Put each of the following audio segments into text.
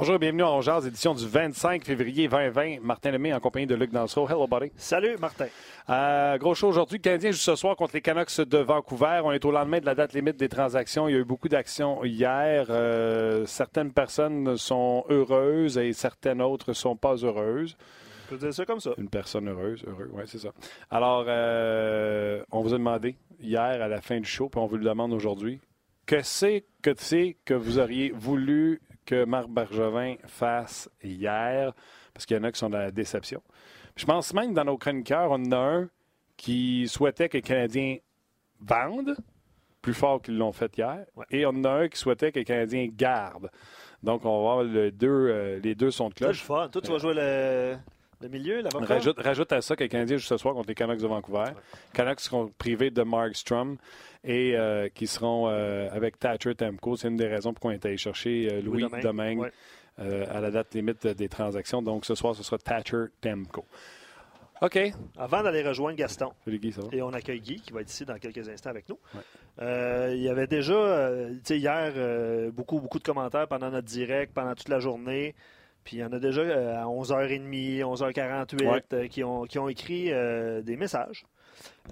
Bonjour et bienvenue à Jazz, édition du 25 février 2020. Martin Lemay en compagnie de Luc Dansereau. Hello, buddy. Salut, Martin. Euh, gros show aujourd'hui. Le Canadien joue ce soir contre les Canucks de Vancouver. On est au lendemain de la date limite des transactions. Il y a eu beaucoup d'actions hier. Euh, certaines personnes sont heureuses et certaines autres sont pas heureuses. Je peux dire ça comme ça. Une personne heureuse, heureux, oui, c'est ça. Alors, euh, on vous a demandé hier à la fin du show, puis on vous le demande aujourd'hui. Que c'est que c'est que vous auriez voulu que Marc Bergevin fasse hier? Parce qu'il y en a qui sont dans la déception. Je pense même dans nos chroniqueurs, on en a un qui souhaitait que les Canadiens vendent plus fort qu'ils l'ont fait hier. Ouais. Et on en a un qui souhaitait que les Canadiens gardent. Donc, on va voir le deux, euh, les deux sons de cloche. Toi, tu vas jouer le, le milieu, l'avocat? Rajoute, rajoute à ça que les Canadiens jouent ce soir contre les Canucks de Vancouver. Canucks seront privés de Mark Strum et euh, qui seront euh, avec Thatcher Temco. C'est une des raisons pour qu'on est allé chercher euh, Louis, Louis Domingue. Domingue Ouais. à la date limite des transactions. Donc ce soir, ce sera Thatcher Temco. OK. Avant d'aller rejoindre Gaston, Salut Guy, ça va? et on accueille Guy, qui va être ici dans quelques instants avec nous. Ouais. Euh, il y avait déjà, euh, tu sais, hier, euh, beaucoup, beaucoup de commentaires pendant notre direct, pendant toute la journée. Puis il y en a déjà euh, à 11h30, 11h48 Ouais. euh, qui, ont, qui ont écrit euh, des messages.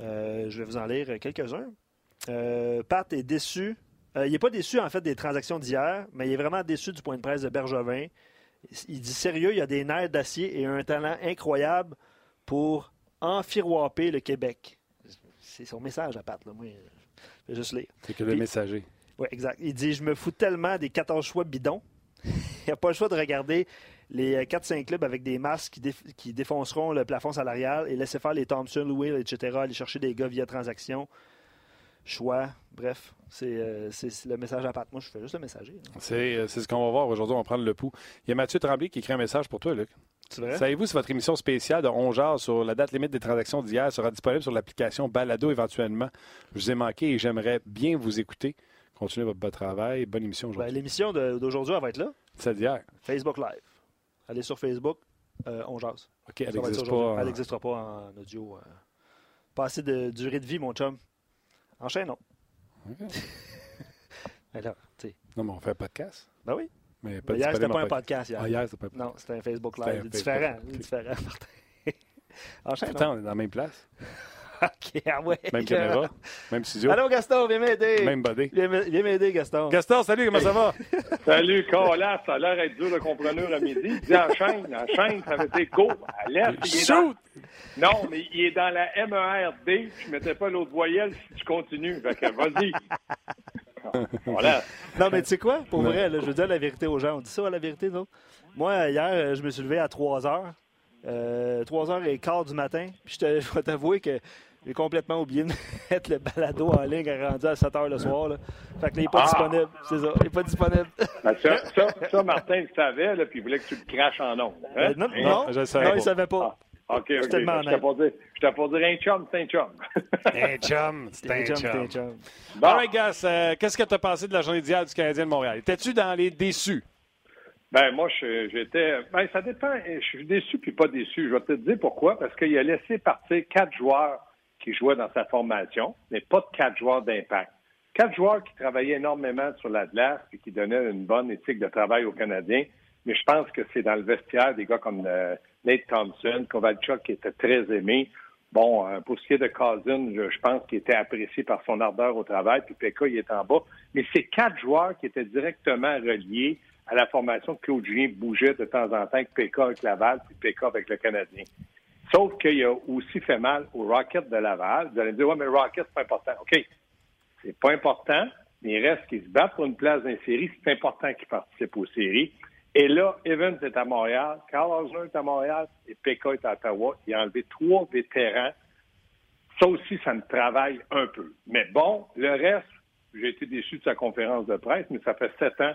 Euh, je vais vous en lire quelques-uns. Euh, Pat est déçu. Euh, il n'est pas déçu, en fait, des transactions d'hier, mais il est vraiment déçu du point de presse de Bergevin. Il dit sérieux, il a des nerfs d'acier et un talent incroyable pour enfiroiper le Québec. C'est son message à Pat. Là. Moi, je vais juste lire. C'est que le messager. Oui, exact. Il dit Je me fous tellement des 14 choix bidons. Il n'y a pas le choix de regarder les euh, 4-5 clubs avec des masques qui, déf- qui défonceront le plafond salarial et laisser faire les Thompson, Louis, etc., aller chercher des gars via transaction. Choix, bref, c'est euh, le message à Pat. Moi, je fais juste le messager. C'est euh, c'est ce qu'on va voir aujourd'hui. On va prendre le pouls. Il y a Mathieu Tremblay qui écrit un message pour toi, Luc. Savez-vous si votre émission spéciale de 11 heures sur la date limite des transactions d'hier sera disponible sur l'application Balado éventuellement? Je vous ai manqué et j'aimerais bien vous écouter. Continuez votre bon travail. Bonne émission Ben, aujourd'hui. L'émission de- d'aujourd'hui, elle va être là. C'est d'hier. Facebook Live. Allez sur Facebook, euh, on jase. OK, elle Ça va être ça n'existe aujourd'hui. pas. N'existera pas en audio. euh. Pas assez de durée de vie, mon chum. Enchaînons. OK. Alors, tu sais. Non, mais on fait un podcast. Ben oui. Mais pas Mais hier, c'était pas en un podcast. hier. Ah, pas Non, c'était un Facebook Live. un différent. Facebook. Différent, Martin. Enchaînons. Pourtant, on est dans la même place. OK, ah ouais. Même caméra, même studio, Allô, Gaston, viens m'aider. même body. Viens m'aider, Gaston. Gaston, salut, comment ça va? Salut, Colas, ça a l'air d'être dur de compreneur à midi. Il dit enchaîne, enchaîne, ça veut dire go, à l'est. dans- Shoot! Non, mais il est dans la MERD. Je mettais pas l'autre voyelle si tu continues. Fait que vas-y. Voilà. Non, mais tu sais quoi? Pour Non. vrai, là, je veux dire la vérité aux gens. On dit ça, la vérité, non? Moi, hier, euh, je me suis levé à 3 heures. Euh, 3 heures et quart du matin. Puis je, te- je vais t'avouer que j'ai complètement oublié de mettre le balado en ligne rendu à 7 heures le soir. Là. Fait que là, il n'est pas Ah! disponible. C'est ça, il n'est pas disponible. Ben, Ça, ça, ça, Martin le savait, là, puis il voulait que tu le craches en ondes. Hein? Euh, non, non, je savais non, pas. il ne savait pas. Ah, OK, OK. Je t'ai pas dire, je t'ai pas dire un chum, c'est un chum. Un chum, c'est un chum, chum. chum. Bon. All right, Gas, euh, qu'est-ce que tu as pensé de la journée d'hier du Canadien de Montréal? Étais-tu dans les déçus? Ben, moi, je- j'étais. Ben, ça dépend. Je suis déçu puis pas déçu. Je vais te dire pourquoi. Parce qu'il a laissé partir quatre joueurs qui jouaient dans sa formation, mais pas de quatre joueurs d'impact. Quatre joueurs qui travaillaient énormément sur la glace et qui donnaient une bonne éthique de travail aux Canadiens. Mais je pense que c'est dans le vestiaire des gars comme euh, Nate Thompson, Kovalchuk qui était très aimé. Bon, euh, pour ce qui est de Cousin, je, je pense qu'il était apprécié par son ardeur au travail, puis Pekka, il est en bas. Mais c'est quatre joueurs qui étaient directement reliés à la formation que Claude Julien bougeait de temps en temps avec Pekka avec Laval, puis Pekka avec le Canadien. Sauf qu'il a aussi fait mal au Rocket de Laval. Vous allez me dire, ouais, mais le Rocket, c'est pas important. OK, c'est pas important, mais il reste qu'ils se battent pour une place dans les séries. C'est important qu'ils participent aux séries. Et là, Evans est à Montréal, Carl Osler est à Montréal et Pekka est à Ottawa. Il a enlevé trois vétérans. Ça aussi, ça me travaille un peu. Mais bon, le reste, j'ai été déçu de sa conférence de presse, mais ça fait sept ans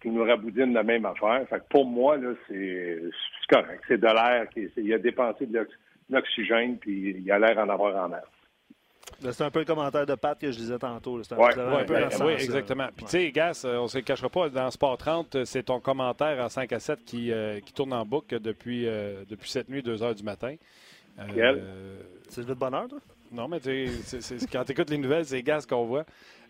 qu'il nous raboudine la même affaire. Fait que pour moi, là, c'est correct. C'est de l'air. qui- Il a dépensé de l'ox- de l'oxygène, puis il a l'air en avoir en. Là, C'est un peu le commentaire de Pat que je disais tantôt. un, Ouais, c'est un ouais, peu ben, oui, exactement. Puis, tu sais, Gas, euh, on ne se le cachera pas, dans Sport 30, euh, c'est ton commentaire en 5 à 7 qui, euh, qui tourne en boucle depuis, euh, depuis cette nuit, 2 heures du matin. Euh? C'est le bonheur, toi? Non, mais quand tu écoutes les nouvelles, c'est gaz qu'on voit.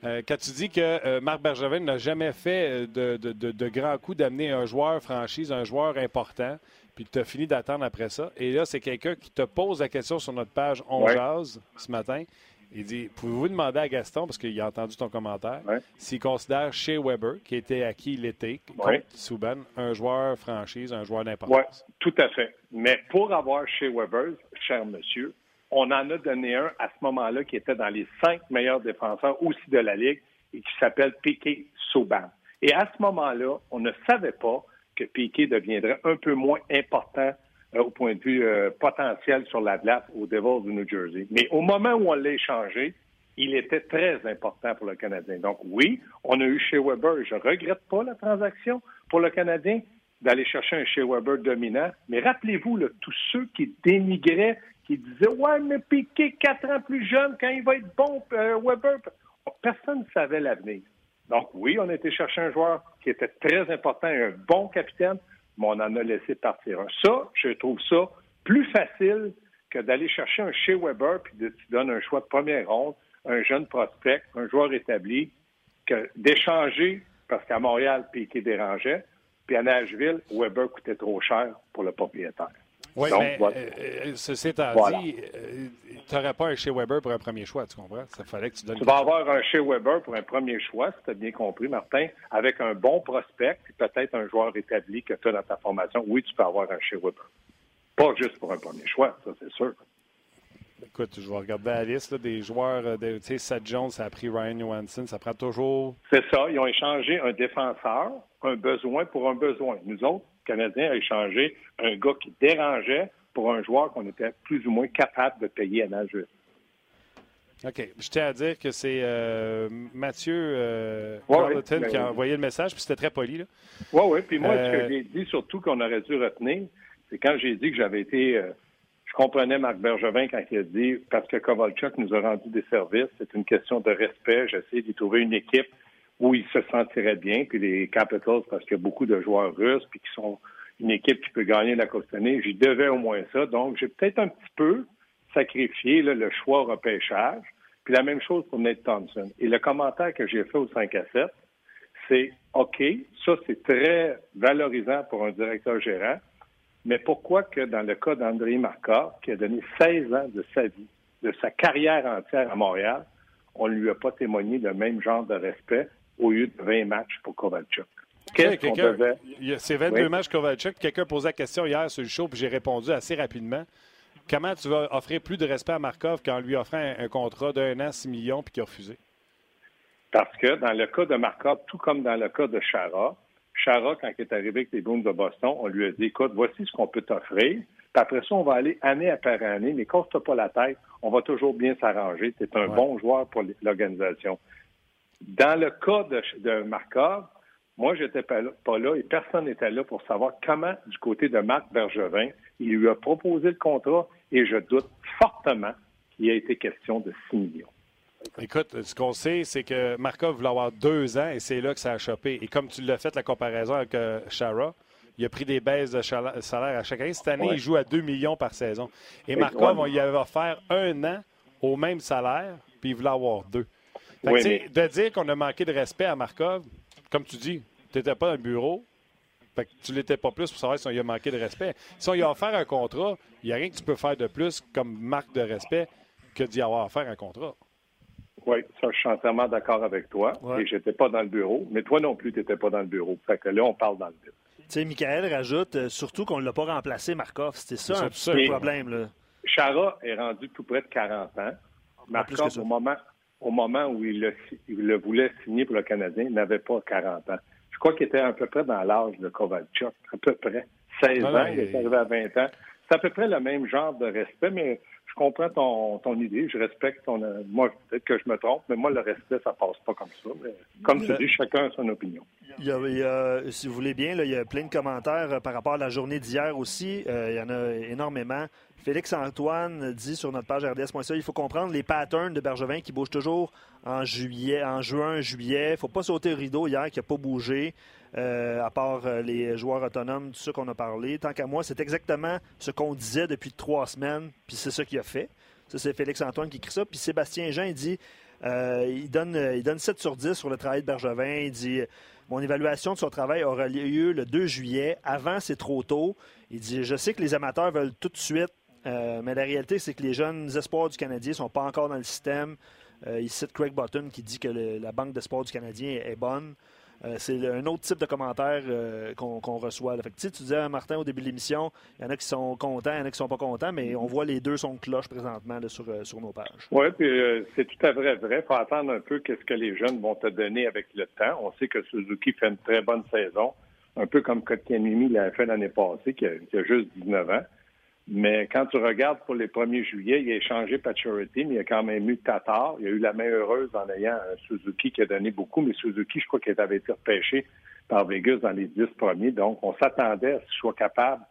Euh, quand tu dis que euh, Marc Bergevin n'a jamais fait de, de, de, grands coups d'amener un joueur franchise, un joueur important, puis tu as fini d'attendre après ça, et là, c'est quelqu'un qui te pose la question sur notre page On Jazz ce matin. Il dit Pouvez-vous demander à Gaston, parce qu'il a entendu ton commentaire, s'il considère chez Weber, qui était acquis l'été, contre Souban, un joueur franchise, un joueur d'importance? Oui, tout à fait. Mais pour avoir chez Weber, cher monsieur, on en a donné un à ce moment-là qui était dans les cinq meilleurs défenseurs aussi de la Ligue et qui s'appelle Piquet Souban. Et à ce moment-là, on ne savait pas que Piquet deviendrait un peu moins important euh, au point de vue euh, potentiel sur la glace au Devils du New Jersey. Mais au moment où on l'a échangé, il était très important pour le Canadien. Donc oui, on a eu chez Weber. Je regrette pas la transaction pour le Canadien d'aller chercher un chez Weber dominant. Mais rappelez-vous, tous ceux qui dénigraient, qui disaient Ouais, mais Piqué quatre ans plus jeune, quand il va être bon, euh, Weber. Personne ne savait l'avenir. Donc oui, on a été chercher un joueur qui était très important un bon capitaine, mais on en a laissé partir un. Ça, je trouve ça plus facile que d'aller chercher un chez Weber puis de te donner un choix de première ronde, un jeune prospect, un joueur établi, que d'échanger parce qu'à Montréal, Piqué dérangeait, puis à Nashville, Weber coûtait trop cher pour le propriétaire. Oui, mais euh, euh, ceci étant dit, euh, tu n'aurais pas un chez Weber pour un premier choix, tu comprends? Ça fallait que tu donnes. Tu vas avoir un chez Weber pour un premier choix, si tu as bien compris, Martin, avec un bon prospect peut-être un joueur établi que tu as dans ta formation. Oui, tu peux avoir un chez Weber. Pas juste pour un premier choix, ça, c'est sûr. Écoute, je vais regarder la liste des joueurs. Tu sais, Seth Jones, ça a pris Ryan Johansson. Ça prend toujours. C'est ça. Ils ont échangé un défenseur, un besoin pour un besoin. Nous autres, Canadiens, ont échangé un gars qui dérangeait pour un joueur qu'on était plus ou moins capable de payer à Nashville. OK. Je tiens à dire que c'est euh, Mathieu euh, qui a envoyé le message, puis c'était très poli. Oui, oui. Puis moi, ce que euh, j'ai dit surtout qu'on aurait dû retenir, c'est quand j'ai dit que j'avais été je comprenais Marc Bergevin quand il a dit parce que Kovalchuk nous a rendu des services, c'est une question de respect. J'essaie d'y trouver une équipe où il se sentirait bien. Puis les Capitals, parce qu'il y a beaucoup de joueurs russes, puis qui sont une équipe qui peut gagner la Coupe J'y devais au moins ça. Donc, j'ai peut-être un petit peu sacrifié le choix repêchage. Puis la même chose pour Nate Thompson. Et le commentaire que j'ai fait au 5 à 7, c'est OK, ça c'est très valorisant pour un directeur gérant, mais pourquoi que dans le cas d'André Markov, qui a donné 16 ans de sa vie, de sa carrière entière à Montréal, on ne lui a pas témoigné le même genre de respect au lieu de 20 matchs pour Kovalchuk? Qu'est-ce qu'on devait... C'est 22 matchs Kovalchuk. Quelqu'un posait la question hier sur le show, puis j'ai répondu assez rapidement. Comment tu vas offrir plus de respect à Markov qu'en lui offrant un, contrat d'un an, 6 millions, puis qu'il a refusé? Parce que dans le cas de Markov, tout comme dans le cas de Chara, Chara, quand il est arrivé avec les Bruins de Boston, on lui a dit, écoute, voici ce qu'on peut t'offrir. Puis après ça, on va aller année après année, mais casse pas la tête, on va toujours bien s'arranger. C'est un bon joueur pour l'organisation. Dans le cas de, de Markov, moi, je n'étais pas, là et personne n'était là pour savoir comment, du côté de Marc Bergevin, il lui a proposé le contrat et je doute fortement qu'il ait été question de 6 millions. Écoute, ce qu'on sait, c'est que Markov voulait avoir deux ans et c'est là que ça a chopé. Et comme tu l'as fait, la comparaison avec euh, Shara, il a pris des baisses de salaire à chaque année. Cette année, il joue à 2 millions par saison. Et Markov, on lui avait offert un an au même salaire, puis il voulait avoir deux. De dire qu'on a manqué de respect à Markov, comme tu dis, tu n'étais pas dans le bureau, fait que tu l'étais pas plus pour savoir si on lui a manqué de respect. Si on lui a offert un contrat, il n'y a rien que tu peux faire de plus comme marque de respect que d'y avoir offert un contrat. Oui, ça, je suis entièrement d'accord avec toi. Et je n'étais pas dans le bureau. Mais toi non plus, tu n'étais pas dans le bureau. Fait que là, on parle dans le bureau. Tu sais, Michael rajoute euh, surtout qu'on ne l'a pas remplacé, Markov. C'était ça un peu le problème. Là. Chara est rendu tout près de 40 ans. Markov, au moment, au moment où il le, le, voulait signer pour le Canadien, n'avait pas 40 ans. Je crois qu'il était à peu près dans l'âge de Kovalchuk, à peu près. 16 ans, il est arrivé à 20 ans. C'est à peu près le même genre de respect, mais je comprends ton, ton idée, je respecte ton. Moi, peut-être que je me trompe, mais moi, le respect, ça passe pas comme ça. Mais comme tu dis, chacun a son opinion. Il y a, si vous voulez bien, là, il y a plein de commentaires euh, par rapport à la journée d'hier aussi. Euh, il y en a énormément. Félix Antoine dit sur notre page RDS.ca il faut comprendre les patterns de Bergevin qui bougent toujours en juillet, en juin, juillet. Faut pas sauter le rideau hier qui n'a pas bougé. Euh, à part les joueurs autonomes, tout ce qu'on a parlé. Tant qu'à moi, c'est exactement ce qu'on disait depuis trois semaines, puis c'est ce qu'il a fait. Ça, c'est Félix-Antoine qui écrit ça. Puis Sébastien Jean, dit euh, il, donne, il donne 7 sur 10 sur le travail de Bergevin. Il dit Mon évaluation de son travail aura lieu le 2 juillet. Avant, c'est trop tôt. Il dit Je sais que les amateurs veulent tout de suite, euh, mais la réalité, c'est que les jeunes espoirs du Canadien ne sont pas encore dans le système. Euh, il cite Craig Button qui dit que la banque d'espoir du Canadien est bonne. Euh, c'est un autre type de commentaire euh, qu'on reçoit. Fait tu disais, Martin, au début de l'émission, il y en a qui sont contents, il y en a qui sont pas contents, mais on voit les deux sont cloches présentement sur, nos pages. Oui, puis c'est tout à vrai vrai. Il faut attendre un peu qu'est-ce que les jeunes vont te donner avec le temps. On sait que Suzuki fait une très bonne saison, un peu comme Kotkaniemi l'a fait l'année passée, qui a, qui a juste 19 ans. Mais quand tu regardes pour les 1er juillet, il a échangé Paturity, mais il a quand même eu Tatar. Il a eu la main heureuse en ayant un Suzuki qui a donné beaucoup, mais Suzuki, je crois qu'il avait été repêché par Vegas dans les 10 premiers. Donc, on s'attendait à ce qu'il soit capable,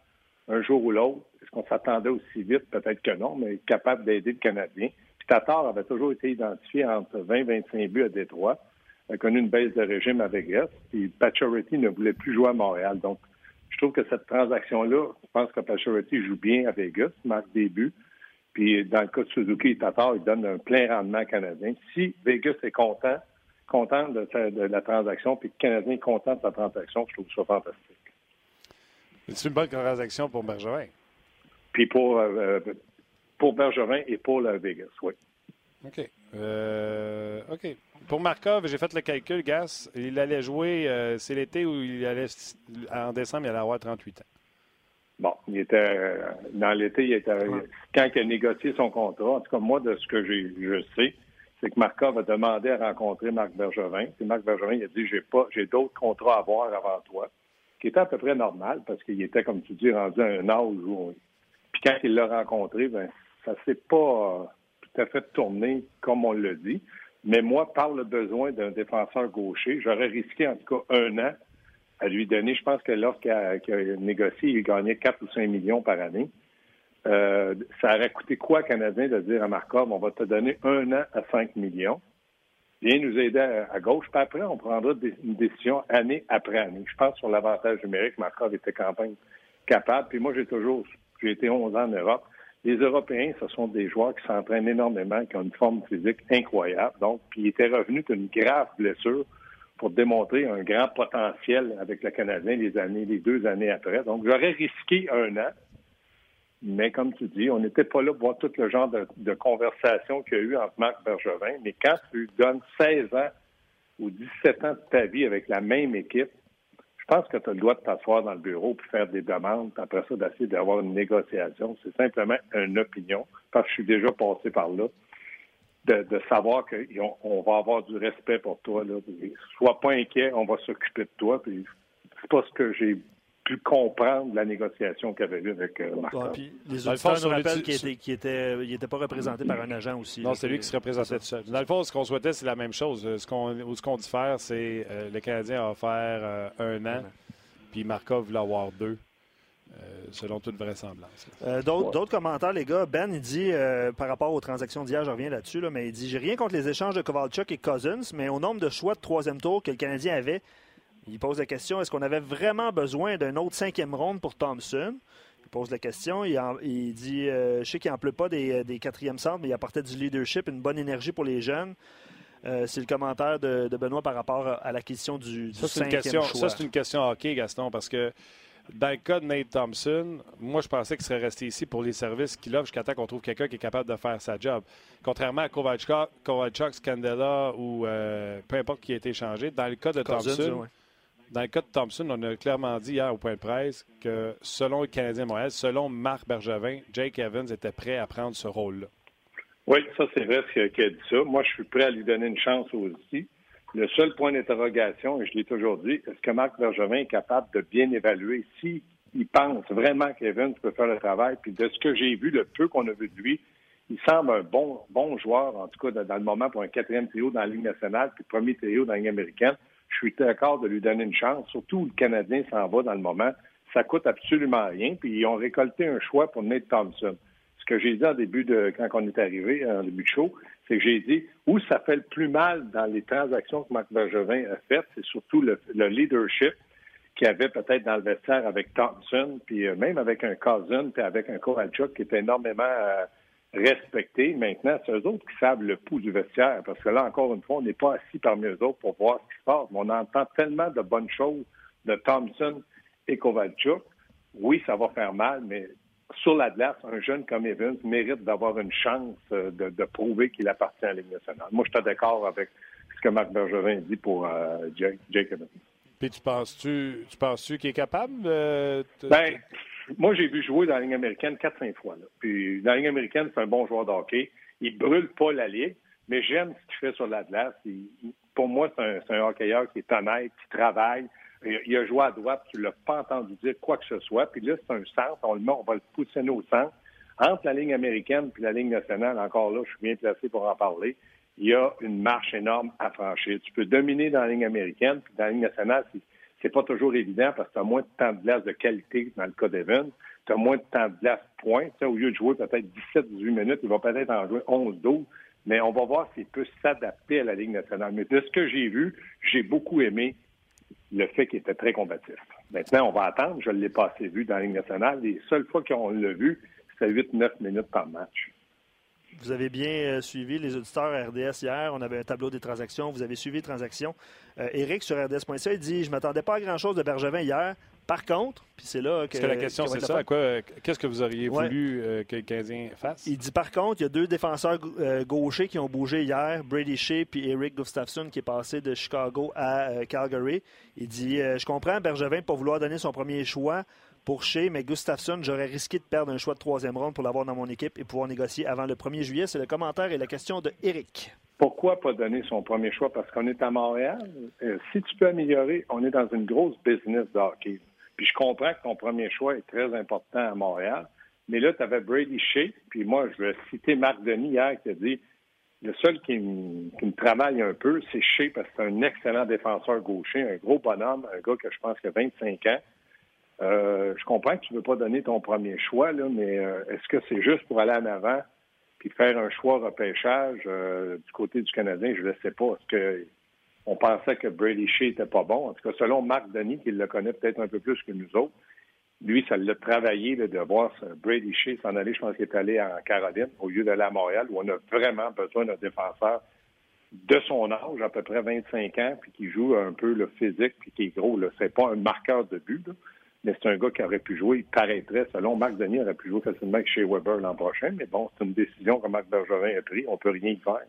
un jour ou l'autre, est-ce qu'on s'attendait aussi vite? Peut-être que non, mais capable d'aider le Canadien. Puis Tatar avait toujours été identifié entre 20 et 25 buts à Détroit. Il a connu une baisse de régime à Vegas. Puis Paturity ne voulait plus jouer à Montréal. Donc, je trouve que cette transaction-là, je pense que Pacioretty joue bien à Vegas, marque des buts. Puis dans le cas de Suzuki et Tatar, il donne un plein rendement canadien. Si Vegas est content, content de, la transaction, puis le Canadien est content de sa transaction, je trouve ça fantastique. C'est une bonne transaction pour Bergevin. Puis pour, euh, pour Bergevin et pour la Vegas, oui. OK. Euh, OK. Pour Markov, j'ai fait le calcul, Gas. Il allait jouer, euh, c'est l'été où il allait, en décembre, il allait avoir 38 ans. Bon, il était, euh, dans l'été, il était, quand il a négocié son contrat, en tout cas, moi, de ce que je sais, c'est que Markov a demandé à rencontrer Marc Bergevin. Puis Marc Bergevin, il a dit, j'ai pas, j'ai d'autres contrats à avoir avant toi. Ce qui était à peu près normal parce qu'il était, comme tu dis, rendu à un âge où, puis quand il l'a rencontré, ben, ça s'est pas, tout fait tourné comme on l'a dit. Mais moi, par le besoin d'un défenseur gaucher, j'aurais risqué en tout cas un an à lui donner. Je pense que lorsqu'il a, négocié, il gagnait 4 ou 5 millions par année. Euh, ça aurait coûté quoi, Canadien, de dire à Markov, on va te donner un an à 5 millions? Viens nous aider à, gauche, puis après, on prendra une décision année après année. Je pense sur l'avantage numérique, Markov était quand même capable. Puis moi, j'ai toujours, j'ai été 11 ans en Europe. Les Européens, ce sont des joueurs qui s'entraînent énormément, qui ont une forme physique incroyable. Donc, puis il était revenu d'une grave blessure pour démontrer un grand potentiel avec le Canadien les années, les deux années après. Donc, j'aurais risqué un an. Mais comme tu dis, on n'était pas là pour voir tout le genre de, de conversation qu'il y a eu entre Marc Bergevin. Mais quand tu donnes 16 ans ou 17 ans de ta vie avec la même équipe, pense que tu as le droit de t'asseoir dans le bureau puis faire des demandes, puis après ça, d'essayer d'avoir une négociation. C'est simplement une opinion, parce que je suis déjà passé par là, de, savoir qu'on va avoir du respect pour toi. Sois pas inquiet, on va s'occuper de toi. Puis c'est pas ce que j'ai pu comprendre la négociation qu'il avait eue avec euh, Marc. les auditeurs nous rappellent qu'il n'était pas représenté par un agent aussi. Non, c'est lui qui se représentait tout seul. Dans le fond, ce qu'on souhaitait, c'est la même chose. Ce qu'on qu diffère, c'est euh, le Canadien a offert euh, un an, puis Markov voulait avoir deux. selon toute vraisemblance. D'autres commentaires, les gars. Ben, il dit, par rapport aux transactions d'hier, je reviens là-dessus, là, mais il dit J'ai rien contre les échanges de Kovalchuk et Cousins, mais au nombre de choix de troisième tour que le Canadien avait, il pose la question est-ce qu'on avait vraiment besoin d'un autre cinquième ronde pour Thompson? Il pose la question. Il, dit euh, Je sais qu'il n'en pleut pas des, des quatrièmes centres, mais il apportait du leadership, une bonne énergie pour les jeunes. Euh, c'est le commentaire de, Benoît par rapport à l'acquisition du, du ça, cinquième question, choix. Ça, c'est une question hockey, Gaston, parce que dans le cas de Nate Thompson, moi, je pensais qu'il serait resté ici pour les services qu'il offre jusqu'à temps qu'on trouve quelqu'un qui est capable de faire sa job. Contrairement à Kovalchuk, Scandella ou euh, peu importe qui a été changé, dans le cas de Thompson, dans le cas de Thompson, on a clairement dit hier au point de presse que selon le Canadien Montréal, selon Marc Bergevin, Jake Evans était prêt à prendre ce rôle-là. Oui, ça c'est vrai ce qu'il a dit ça. Moi, je suis prêt à lui donner une chance aussi. Le seul point d'interrogation, et je l'ai toujours dit, est-ce que Marc Bergevin est capable de bien évaluer s'il pense vraiment qu'Evans peut faire le travail? Puis de ce que j'ai vu, le peu qu'on a vu de lui, il semble un bon, bon joueur, en tout cas dans le moment pour un quatrième trio dans la Ligue nationale, puis premier trio dans la Ligue américaine je suis d'accord de lui donner une chance. Surtout le Canadien s'en va dans le moment. Ça coûte absolument rien. Puis ils ont récolté un choix pour Nate Thompson. Ce que j'ai dit en début de quand on est arrivé, en début de show, c'est que j'ai dit où ça fait le plus mal dans les transactions que Marc Bergevin a faites, c'est surtout le, leadership qu'il y avait peut-être dans le vestiaire avec Thompson, puis euh, même avec un Cousin, puis avec un Kovalchuk qui était énormément euh, respectés. Maintenant, c'est eux autres qui savent le pouls du vestiaire. Parce que là, encore une fois, on n'est pas assis parmi eux autres pour voir ce qui se passe. Mais on entend tellement de bonnes choses de Thompson et Kovalchuk. Oui, ça va faire mal, mais sur la glace, un jeune comme Evans mérite d'avoir une chance euh, de, prouver qu'il appartient à la Ligue nationale. Moi, je suis d'accord avec ce que Marc Bergevin dit pour euh, Jake, Evans. Puis tu penses-tu tu penses-tu qu'il est capable de... Ben, moi, j'ai vu jouer dans la Ligue américaine 4-5 fois. Puis dans la Ligue américaine, c'est un bon joueur de hockey. Il brûle pas la Ligue, mais j'aime ce qu'il fait sur la glace. pour moi, c'est un, hockeyeur qui est honnête, qui travaille. Il a joué à droite, tu ne l'as pas entendu dire quoi que ce soit. Puis là, c'est un centre, on le met, on va le pousser au centre. Entre la ligne américaine et la ligne nationale, encore là, je suis bien placé pour en parler, il y a une marche énorme à franchir. Tu peux dominer dans la ligne américaine, puis dans la ligne nationale, c'est pas toujours évident parce que tu as moins de temps de glace de qualité dans le cas d'Evan. Tu as moins de temps de glace point. au lieu de jouer peut-être 17-18 minutes, il va peut-être en jouer 11-12. Mais on va voir s'il peut s'adapter à la Ligue nationale. Mais de ce que j'ai vu, j'ai beaucoup aimé le fait qu'il était très combatif. Maintenant, on va attendre. Je ne l'ai pas assez vu dans la Ligue nationale. Les seules fois qu'on l'a vu, c'était 8-9 minutes par match. Vous avez bien euh, suivi les auditeurs RDS hier. On avait un tableau des transactions. Vous avez suivi les transactions. Euh, Eric sur RDS.ca, il dit Je ne m'attendais pas à grand-chose de Bergevin hier. Par contre, puis c'est là que. Parce que la question, c'est ça. Qu'est-ce que vous auriez voulu euh, que le Canadien fasse Il dit par contre, il y a deux défenseurs gauchers qui ont bougé hier Brady Shea puis Eric Gustafsson qui est passé de Chicago à Calgary. Il dit Je comprends Bergevin pour vouloir donner son premier choix pour Shea, mais Gustafsson, j'aurais risqué de perdre un choix de troisième ronde pour l'avoir dans mon équipe et pouvoir négocier avant le 1er juillet. C'est le commentaire et la question de Eric. Pourquoi pas donner son premier choix? Parce qu'on est à Montréal. Euh, si tu peux améliorer, on est dans une grosse business de hockey. Puis je comprends que ton premier choix est très important à Montréal. Mais là, tu avais Brady Shea, puis moi, je vais citer Marc Denis hier qui a dit le seul qui me, travaille un peu, c'est Shea parce que c'est un excellent défenseur gaucher, un gros bonhomme, un gars que je pense qui a 25 ans. Euh, je comprends que tu ne veux pas donner ton premier choix, là, mais euh, est-ce que c'est juste pour aller en avant puis faire un choix repêchage euh, du côté du Canadien? Je ne sais pas. Est-ce que on pensait que Brady Shea n'était pas bon? En tout cas, selon Marc Denis, qui le connaît peut-être un peu plus que nous autres, lui, ça l'a travaillé de voir Brady Shea s'en aller. Je pense qu'il est allé en Caroline au lieu d'aller à Montréal, où on a vraiment besoin d'un défenseur de son âge, à peu près 25 ans, puis qui joue un peu le physique, puis qui est gros. Ce n'est pas un marqueur de but. Mais c'est un gars qui aurait pu jouer, il paraîtrait, selon Marc Denis, aurait pu jouer facilement chez Weber l'an prochain, mais bon, c'est une décision que Marc Bergevin a prise, on ne peut rien y faire.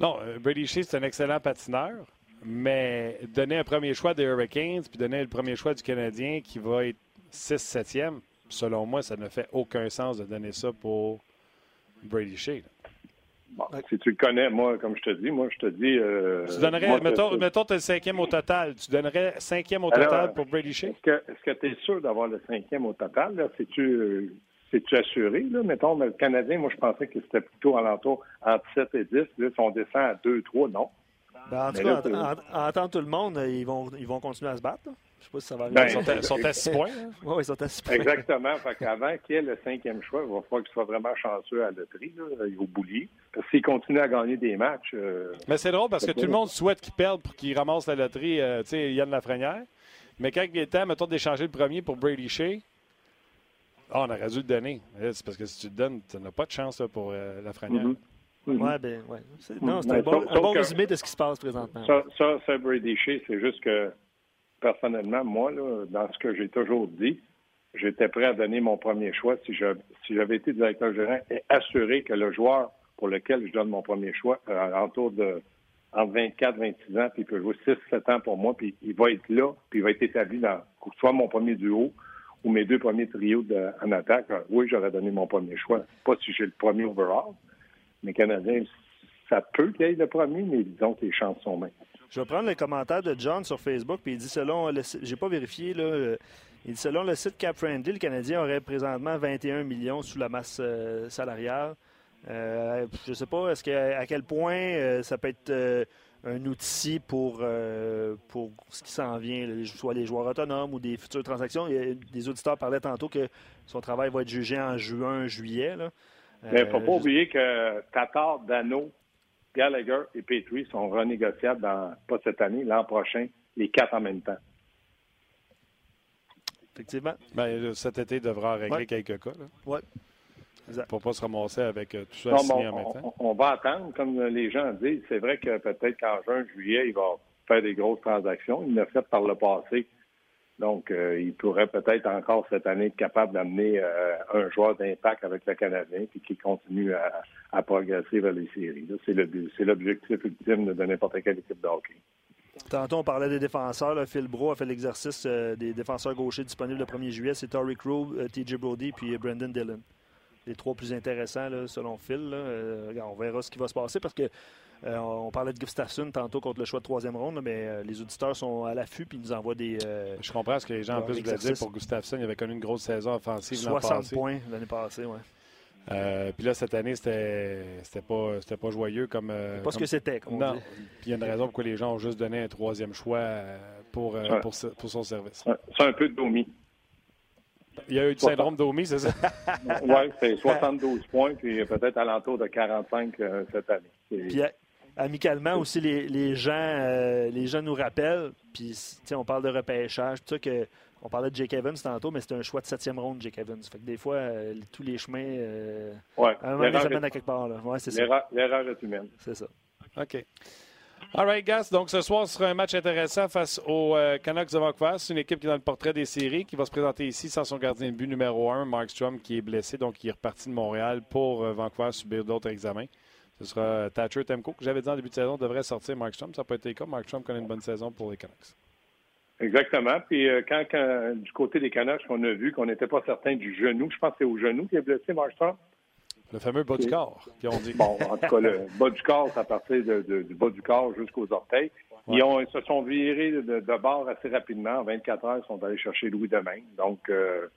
Non, euh, Brady Shea, c'est un excellent patineur, mais donner un premier choix des Hurricanes, puis donner le premier choix du Canadien qui va être 6-7e, selon moi, ça ne fait aucun sens de donner ça pour Brady Shea si tu le connais, moi, comme je te dis, moi, je te dis. Euh, tu donnerais, mettons, mettons tu es le cinquième au total. Tu donnerais cinquième au total pour Brady Shea? Est-ce que tu es sûr d'avoir le cinquième au total? Là? C'est-tu, tu assuré? Là? Mettons, le Canadien, moi, je pensais que c'était plutôt alentour entre 7 et 10. Là, si on descend à 2, 3, non. Ben, en tout cas, en, entend tout le monde, ils vont, ils vont continuer à se battre. Je sais pas si ça va ben, ils sont, à, sont à 6 points. Hein? oui, ils sont à 6 points. Exactement. Fait qu'avant qu'il y ait le cinquième choix, il va falloir qu'il soit vraiment chanceux à la loterie, au boulier. Parce s'il continue à gagner des matchs. Euh, Mais c'est drôle parce que tout le monde souhaite qu'il perde pour qu'il ramasse la loterie, euh, tu sais, Yann Lafrenière. Mais quand il est temps, mettons, d'échanger le premier pour Brady Shea, ah, on aurait dû le donner. C'est parce que si tu le donnes, tu n'as pas de chance pour euh, Lafrenière. Mm-hmm. Mm-hmm. Ouais, ben, ouais. Non, c'est un, bon, un bon résumé de ce qui se passe présentement. Ça, ça c'est Brady Shea, c'est juste que personnellement, moi, là, dans ce que j'ai toujours dit, j'étais prêt à donner mon premier choix si j'avais été directeur général et assurer que le joueur pour lequel je donne mon premier choix, euh, autour de entre 24 26 ans, puis il peut jouer 6-7 ans pour moi, puis il va être là, puis il va être établi dans soit mon premier duo ou mes deux premiers trios en attaque. Oui, j'aurais donné mon premier choix. Pas si j'ai le premier overall, mais Canadien, ça peut qu'il y ait le premier, mais disons que les chances sont minces. Je vais prendre le commentaire de John sur Facebook, puis il dit selon le j'ai pas vérifié là, euh, il dit selon le site Cap Friendly, le Canadien aurait présentement 21 millions sous la masse euh, salariale. Euh, je ne sais pas est-ce que, à quel point ça peut être un outil pour, pour ce qui s'en vient, soit les joueurs autonomes ou des futures transactions. des auditeurs parlaient tantôt que son travail va être jugé en juin, juillet. Mais il ne faut pas oublier que Tatar, Dano, Gallagher et Petrie sont renégociables dans, pas cette année, l'an prochain, les quatre en même temps. Effectivement. Ben, cet été devra régler quelques cas. Oui. pour ne pas se ramasser avec tout ça non, signé en même temps. On, va attendre, comme les gens disent. C'est vrai que peut-être qu'en juin, juillet, il va faire des grosses transactions. Il l'a fait par le passé. Donc, euh, il pourrait peut-être encore cette année être capable d'amener euh, un joueur d'impact avec le Canadien puis qui continue à, progresser vers les séries. C'est l'objectif ultime de n'importe quelle équipe de hockey. Tantôt, on parlait des défenseurs. Phil Bro a fait l'exercice euh, des défenseurs gauchers disponibles le 1er juillet. C'est Tori Crew, TJ Brody puis Brandon Dillon. Les trois plus intéressants, selon Phil. on verra ce qui va se passer parce que euh, on parlait de Gustafsson tantôt contre le choix de troisième ronde, mais euh, les auditeurs sont à l'affût et nous envoient des. Euh, je comprends ce que les gens en plus voulaient dire pour Gustafsson. Il avait connu une grosse saison offensive 60 points l'année passée, oui. puis là, cette année, c'était pas, pas joyeux comme. pas ce que c'était, comme Non. Puis il y a une raison pourquoi les gens ont juste donné un troisième choix pour, pour, son service. C'est un peu de Domi. Il y a eu du syndrome d'Omi, c'est ça? oui, c'est 72 points, puis peut-être alentour de 45 cette année. Puis amicalement aussi, les, gens, euh, les gens nous rappellent, puis on parle de repêchage, tout ça, que, on parlait de Jake Evans tantôt, mais c'était un choix de septième ronde, Jake Evans. Fait que des fois, euh, tous les chemins, euh, ouais, un moment donné, à quelque part. Ouais. L'erreur est humaine. C'est ça. OK. All right, guys. Donc, ce soir, ce sera un match intéressant face aux Canucks de Vancouver. C'est une équipe qui est dans le portrait des séries, qui va se présenter ici sans son gardien de but numéro un, Mark Strom, qui est blessé, donc il est reparti de Montréal pour Vancouver subir d'autres examens. Ce sera Thatcher Temco, que j'avais dit en début de saison, devrait sortir Markstrom. Ça pas été le cas. Markstrom connaît une bonne saison pour les Canucks. Exactement. Puis euh, quand, du côté des Canucks, on a vu qu'on n'était pas certain du genou, je pense que c'est au genou qui est blessé Markstrom. Le fameux bas du corps, qui ont dit. Bon, en tout cas, le bas du corps, ça partait de, du bas du corps jusqu'aux orteils. Ils, ont, se sont virés de, bord assez rapidement. En 24 heures, ils sont allés chercher Louis Demain. Donc, euh,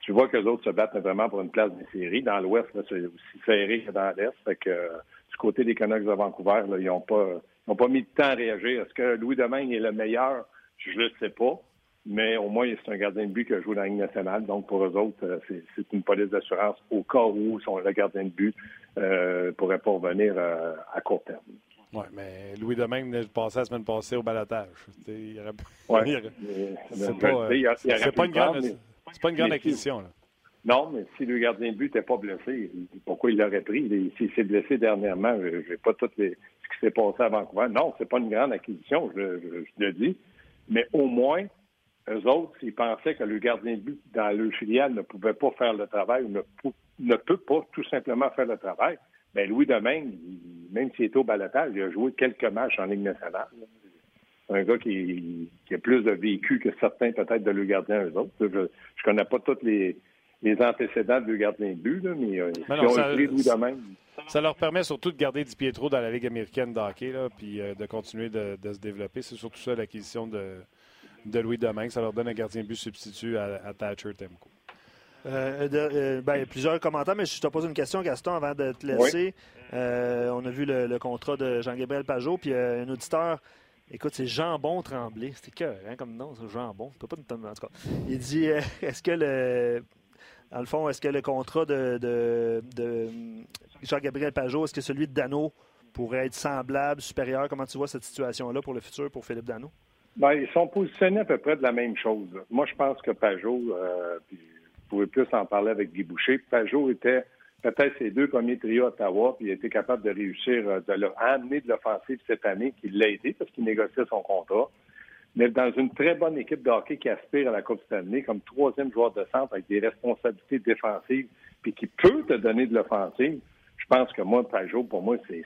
tu vois que les autres se battent vraiment pour une place des séries. Dans l'Ouest, c'est aussi serré que dans l'Est. Fait que du côté des Canucks de Vancouver, ils n'ont pas, pas mis de temps à réagir. Est-ce que Louis Domingue est le meilleur? Je ne le sais pas. Mais au moins, c'est un gardien de but qui a joué dans la Ligue nationale. Donc, pour eux autres, euh, c'est une police d'assurance au cas où le gardien de but ne euh, pourrait pas revenir euh, à court terme. Oui, mais Louis Domingue est passé la semaine passée au balatage. Ouais, c'est pas, une grande, pas une grande acquisition. Là. Non, mais si le gardien de but n'était pas blessé, pourquoi il l'aurait pris? S'il s'est blessé dernièrement, je n'ai pas tout les, ce qui s'est passé à Vancouver. Non, c'est pas une grande acquisition, je, le dis. Mais au moins, eux autres, s'ils pensaient que le gardien de but dans le filiale ne pouvait pas faire le travail ou ne, peut pas tout simplement faire le travail, bien, Louis Domingue, même s'il était au balotage, il a joué quelques matchs en Ligue nationale. un gars qui, a plus de vécu que certains peut-être de le gardien eux autres. Je ne connais pas toutes les, les antécédents de gardien de but, là, mais, euh, ça, de même. Ça leur permet surtout de garder Di Pietro dans la Ligue américaine de hockey, là, puis euh, de continuer de, se développer. C'est surtout ça l'acquisition de, de Louis Domingue. Ça leur donne un gardien de but substitut à, Thatcher Temco. Euh, ben, il y a plusieurs commentaires, mais je te pose une question, Gaston, avant de te laisser. on a vu le, contrat de Jean-Gabriel Pajot, puis un auditeur Écoute, c'est Jambon Tremblay. C'était cœur, hein, comme nom, c'est Jambon. Peut pas en tout cas. Il dit est-ce que le dans le fond, est-ce que le contrat de, de, Jean-Gabriel Pajot, est-ce que celui de Dano pourrait être semblable, supérieur? Comment tu vois cette situation-là pour le futur pour Philippe Dano? Bien, ils sont positionnés à peu près de la même chose. Moi, je pense que Pajot, euh, puis vous pouvez plus en parler avec Guy Boucher, Pajot était peut-être ses deux premiers trios à Ottawa, puis il a été capable de réussir, euh, de leur amener de l'offensive cette année, qui l'a aidé parce qu'il négociait son contrat mais dans une très bonne équipe de hockey qui aspire à la Coupe Stanley comme troisième joueur de centre avec des responsabilités défensives puis qui peut te donner de l'offensive, je pense que moi, Pajot, pour moi, c'est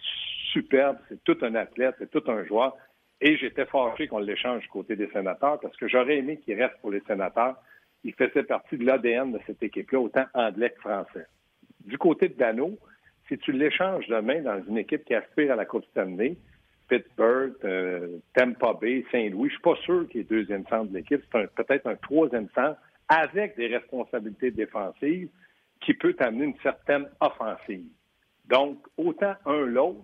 superbe. C'est tout un athlète, c'est tout un joueur. Et j'étais fâché qu'on l'échange du côté des sénateurs parce que j'aurais aimé qu'il reste pour les sénateurs. Il faisait partie de l'ADN de cette équipe-là, autant anglais que français. Du côté de Dano, si tu l'échanges demain dans une équipe qui aspire à la Coupe Stanley, Pittsburgh, euh, Tampa Bay, Saint-Louis. Je suis pas sûr qu'il ait deuxième centre de l'équipe. C'est peut-être un troisième centre avec des responsabilités défensives qui peut amener une certaine offensive. Donc, autant un l'autre,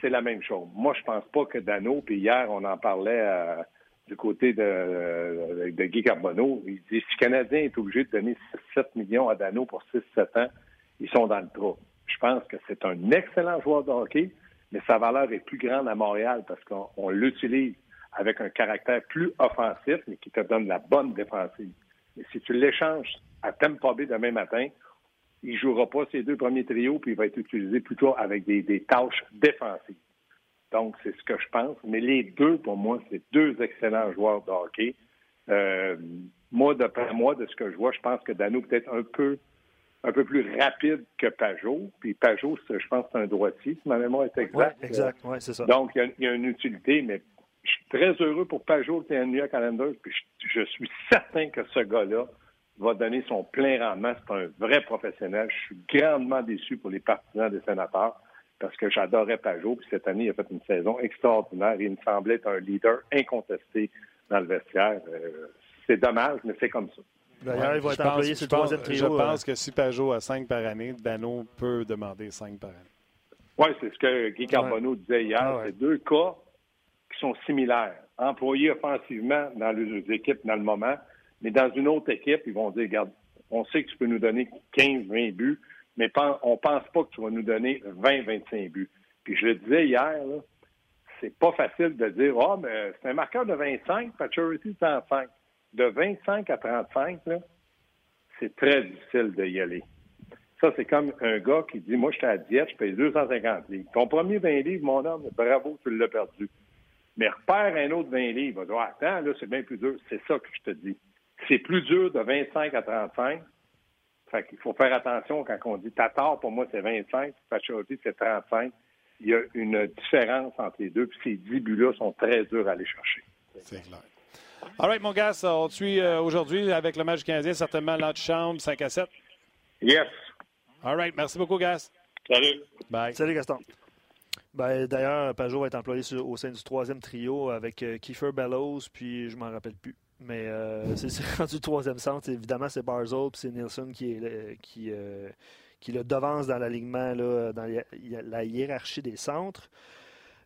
c'est la même chose. Moi, je pense pas que Dano, puis hier, on en parlait euh, du côté de, de, Guy Carbonneau, il dit si le Canadien est obligé de donner 7 millions à Dano pour 6-7 ans, ils sont dans le trou. Je pense que c'est un excellent joueur de hockey mais sa valeur est plus grande à Montréal parce qu'on l'utilise avec un caractère plus offensif, mais qui te donne la bonne défensive. Mais si tu l'échanges à Tampa Bay demain matin, il ne jouera pas ses deux premiers trios, puis il va être utilisé plutôt avec des, tâches défensives. Donc, c'est ce que je pense. Mais les deux, pour moi, c'est deux excellents joueurs de hockey. Euh, moi, d'après moi, de ce que je vois, je pense que Dano peut-être un peu un peu plus rapide que Pajot. Puis Pajot, je pense c'est un droitier, si ma mémoire est exacte. Oui, exact, oui, c'est ça. Donc, il y, a, une utilité, mais je suis très heureux pour Pajot qui est New York Islanders, puis je, suis certain que ce gars-là va donner son plein rendement. C'est un vrai professionnel. Je suis grandement déçu pour les partisans des sénateurs parce que j'adorais Pajot, puis cette année, il a fait une saison extraordinaire. Il me semblait être un leader incontesté dans le vestiaire. Euh, c'est dommage, mais c'est comme ça. D'ailleurs, il va être employé sur le troisième trio. Je pense euh. que si Pajot a 5 par année, Dano peut demander 5 par année. Oui, c'est ce que Guy Carbonneau disait hier. Ah c'est deux cas qui sont similaires. Employés offensivement dans les équipes dans le moment, mais dans une autre équipe, ils vont dire, regarde, on sait que tu peux nous donner 15, 20 buts, mais on pense pas que tu vas nous donner 20, 25 buts. Puis je le disais hier, c'est pas facile de dire, ah, oh, mais c'est un marqueur de 25, Paturity de 105 de 25 à 35, c'est très difficile d'y aller. Ça, c'est comme un gars qui dit, moi, je suis à diète, je paye 250 livres. Ton premier 20 livres, mon homme, bravo, tu l'as perdu. Mais repère un autre 20 livres. Attends, là, c'est bien plus dur. C'est ça que je te dis. C'est plus dur de 25 à 35. Fait qu'il faut faire attention quand on dit tort, pour moi, c'est 25, Pachorti, c'est 35. Il y a une différence entre les deux, puis ces 10 buts-là sont très durs à aller chercher. C'est clair. All right, mon gars, on te suit euh, aujourd'hui avec le match canadien, certainement l'antichambre 5 à 7. Yes. All right, merci beaucoup, Gas. Salut. Bye. Salut, Gaston. Ben, D'ailleurs, Pajot va être employé au sein du troisième trio avec euh, Kiefer Bellows, puis je m'en rappelle plus. Mais euh, c'est rendu troisième centre. Évidemment, c'est Barzell, puis c'est Nielsen qui, est, qui, qui le devance dans l'alignement, dans la hiérarchie des centres.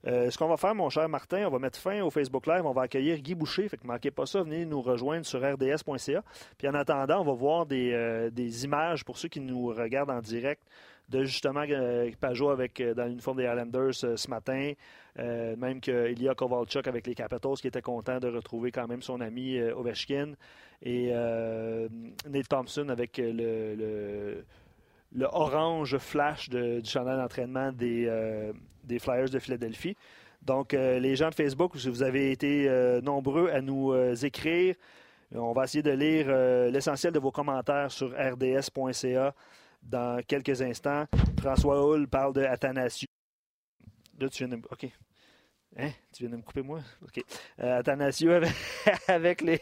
Euh, ce qu'on va faire, mon cher Martin, on va mettre fin au Facebook Live. On va accueillir Guy Boucher. Fait que manquez pas ça. Venez nous rejoindre sur rds.ca. Puis en attendant, on va voir des, euh, images pour ceux qui nous regardent en direct de justement euh, Pajot avec, dans l'uniforme des Islanders ce matin. Même qu'Ilya Kovalchuk avec les Capitals qui était content de retrouver quand même son ami Ovechkin. Et Nate Thompson avec le, orange flash du chanel d'entraînement des, Flyers de Philadelphie. Donc, euh, les gens de Facebook, vous avez été euh, nombreux à nous euh, écrire. On va essayer de lire l'essentiel de vos commentaires sur rds.ca dans quelques instants. François Hull parle de Athanasiu. Là, tu viens de... OK. Hein? Tu viens de me couper, moi? OK. Athanasiu avec, les,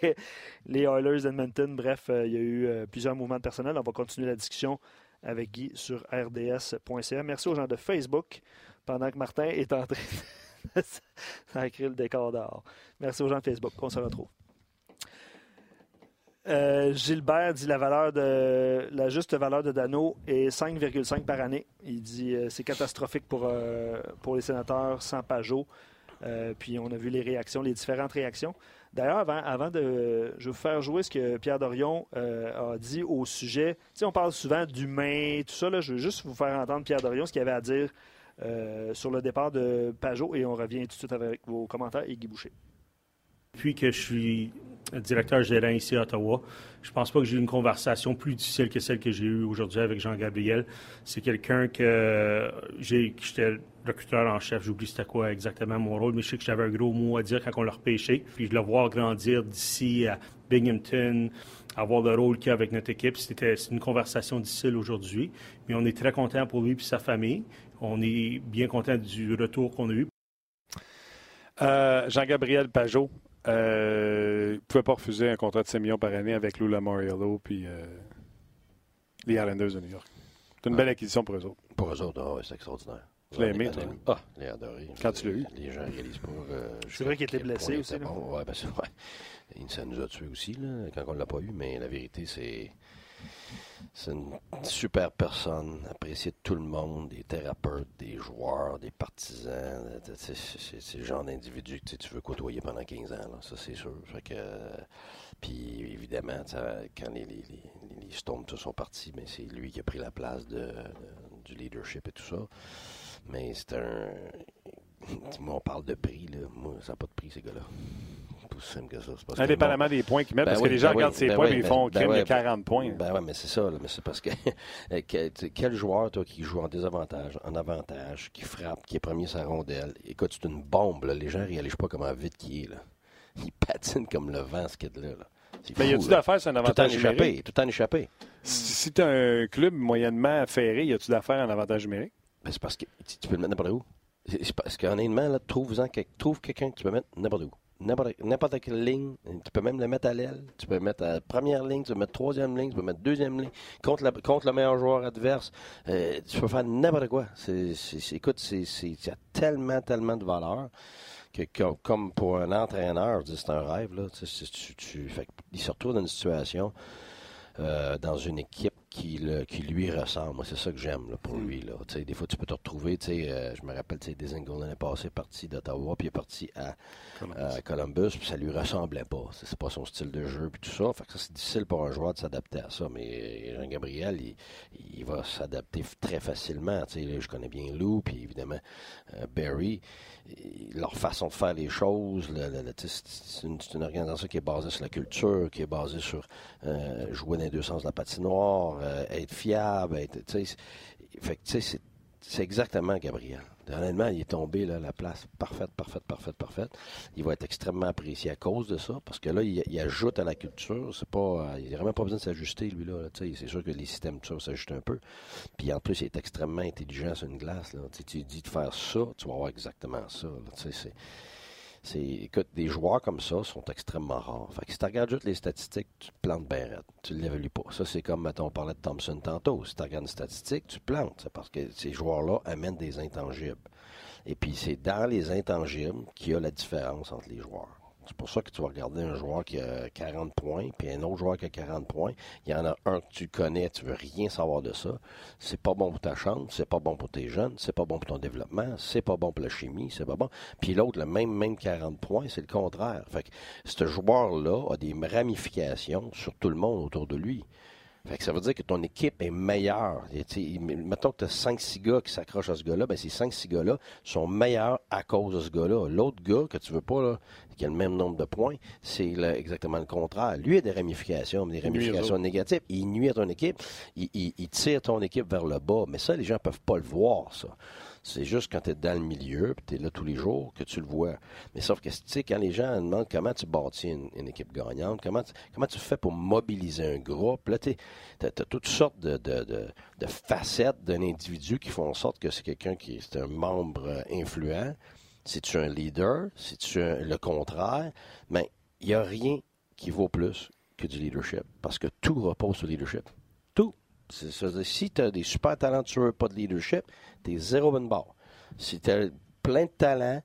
les Oilers d'Edmonton. Bref, il y a eu plusieurs mouvements de personnel. On va continuer la discussion avec Guy sur rds.ca. Merci aux gens de Facebook pendant que Martin est en train de écrit le décor d'or. Merci aux gens de Facebook. On se retrouve. Euh, Gilbert dit la la juste valeur de Dano est 5,5 par année. Il dit euh, c'est catastrophique pour, euh, pour les sénateurs sans Pajot. puis on a vu les réactions, les différentes réactions. D'ailleurs, avant, de. Je vais vous faire jouer ce que Pierre Dorion a dit au sujet. Tu on parle souvent d'humain, tout ça. Là, je veux juste vous faire entendre Pierre Dorion ce qu'il avait à dire euh, sur le départ de Pajot et on revient tout de suite avec vos commentaires et Guy Boucher. Depuis que je suis directeur gérant ici à Ottawa, je pense pas que j'ai eu une conversation plus difficile que celle que j'ai eue aujourd'hui avec Jean-Gabriel. C'est quelqu'un que j'ai, j'étais recruteur en chef, j'oublie c'était quoi exactement mon rôle, mais je sais que j'avais un gros mot à dire quand on l'a repêché. Puis je le voir grandir d'ici à Binghamton, avoir le rôle qu'il a avec notre équipe. C'était une conversation difficile aujourd'hui, mais on est très content pour lui et sa famille on est bien content du retour qu'on a eu. Euh, Jean-Gabriel Pajot ne euh, pouvait pas refuser un contrat de 6 millions par année avec Lula Moriello puis euh, les Islanders de New York. C'est une belle acquisition pour eux autres. Pour eux autres, c'est extraordinaire. Tu l'as aimé, toi? Ah, les adoré. Quand tu l'as eu? Les gens réalisent pas. c'est vrai qu'il était blessé aussi. Bon. Ouais, ben, ouais. Ça nous a tués aussi, là, quand on ne l'a pas eu, mais la vérité, c'est. C'est une super personne, appréciée de tout le monde, des thérapeutes, des joueurs, des partisans. C'est le genre d'individu que tu veux côtoyer pendant 15 ans, ça c'est sûr. puis évidemment, quand les, les, les, Stones sont partis, mais c'est lui qui a pris la place du leadership et tout ça. Mais c'est un. Moi, on parle de prix, là. Moi, ça n'a pas de prix, ces gars-là. Aussi simple que ça. C'est parce que Indépendamment des points qu'ils mettent, Ben parce oui, que les gens ben oui, regardent ses ben points oui, et ils ben- font crime ouais, de 40 points. Ben ouais, mais c'est ça. là, mais c'est parce que, tu- quel joueur, toi, qui joue en désavantage, en avantage, qui frappe, qui est premier sa rondelle, écoute, c'est une bombe. Là. Les gens ne réalisent pas comment vite qu'il est. Là. Il patine comme le vent, ce kid-là. Là. C'est Mais y fou, a-tu d'affaires sur un Tout en avantage numérique? échappé. Tout en échappé. Si, si tu as un club moyennement ferré, y a-tu d'affaires en avantage numérique? Ben, c'est parce que tu, tu peux le mettre n'importe où. C'est c'est parce qu'honnêtement, là, trouve-en trouve quelqu'un que tu peux mettre n'importe où. N'importe quelle ligne. Tu peux même le mettre à l'aile. Tu peux mettre à première ligne, tu peux mettre troisième ligne, tu peux mettre deuxième ligne. Contre, contre le meilleur joueur adverse, euh, tu peux faire n'importe quoi. Écoute, c'est, y a tellement, tellement de valeur que, comme pour un entraîneur, c'est un rêve. Là, Tu il se retrouve dans une situation euh, dans une équipe qui, le- qui lui ressemble. Moi, c'est ça que j'aime là, pour lui. Là. Des fois, tu peux te retrouver. sais, euh, je me rappelle, sais, Dezingo l'année passée, parti d'Ottawa, puis il est parti à Columbus, puis ça lui ressemblait pas. C'est pas son style de jeu, puis tout ça. Fait que ça, c'est difficile pour un joueur de s'adapter à ça. Mais Jean-Gabriel, il, il va s'adapter très facilement. Là, je connais bien Lou, puis évidemment euh, Barry. Leur façon de faire les choses, c'est une, une organisation qui est basée sur la culture, qui est basée sur euh, jouer dans les deux sens de la patinoire, euh, être fiable, être, fait que, c'est c'est exactement Gabriel. Honnêtement, il est tombé là, la place parfaite, parfaite, parfaite, parfaite. Il va être extrêmement apprécié à cause de ça, parce que là, il, ajoute à la culture. C'est pas, il n'a vraiment pas besoin de s'ajuster, lui là. Sais, C'est sûr que les systèmes tout ça s'ajustent un peu. Puis en plus, il est extrêmement intelligent sur une glace. Là. Tu dis de faire ça, tu vas avoir exactement ça. là. C'est- des joueurs comme ça sont extrêmement rares. Fait que si tu regardes juste les statistiques, tu te plantes raide. Tu ne l'évalues pas. Ça, c'est comme, mettons, on parlait de Thompson tantôt. Si tu regardes une statistique, tu plantes. C'est parce que ces joueurs-là amènent des intangibles. Et puis, c'est dans les intangibles qu'il y a la différence entre les joueurs. C'est pour ça que tu vas regarder un joueur qui a 40 points, puis un autre joueur qui a 40 points. Il y en a un que tu connais, tu veux rien savoir de ça. C'est pas bon pour ta chambre, c'est pas bon pour tes jeunes, c'est pas bon pour ton développement, c'est pas bon pour la chimie, c'est pas bon. Puis l'autre, le même, même 40 points, c'est le contraire. Fait que ce joueur-là a des ramifications sur tout le monde autour de lui. Fait que ça veut dire que ton équipe est meilleure. Et, mettons que tu as 5-6 gars qui s'accrochent à ce gars-là, ben ces 5-6 gars-là sont meilleurs à cause de ce gars-là. L'autre gars que tu veux pas, là, qui a le même nombre de points, c'est exactement le contraire. Lui a des ramifications, mais des ramifications négatives. Il nuit à ton équipe, il, il- il tire ton équipe vers le bas. Mais ça, les gens peuvent pas le voir, ça. C'est juste quand tu es dans le milieu, puis tu es là tous les jours, que tu le vois. Mais sauf que, tu sais, quand les gens demandent comment tu bâtis une, équipe gagnante, comment tu, fais pour mobiliser un groupe, là, tu as, toutes sortes de, facettes d'un individu qui font en sorte que c'est quelqu'un qui est un membre euh, influent. Si tu es un leader, si tu es le contraire, mais il n'y a rien qui vaut plus que du leadership. Parce que tout repose sur le leadership. Tout. C'est- ça veut dire, si tu as des super talentueux, pas de leadership, tu es zéro bonne barre. Si tu as plein de talent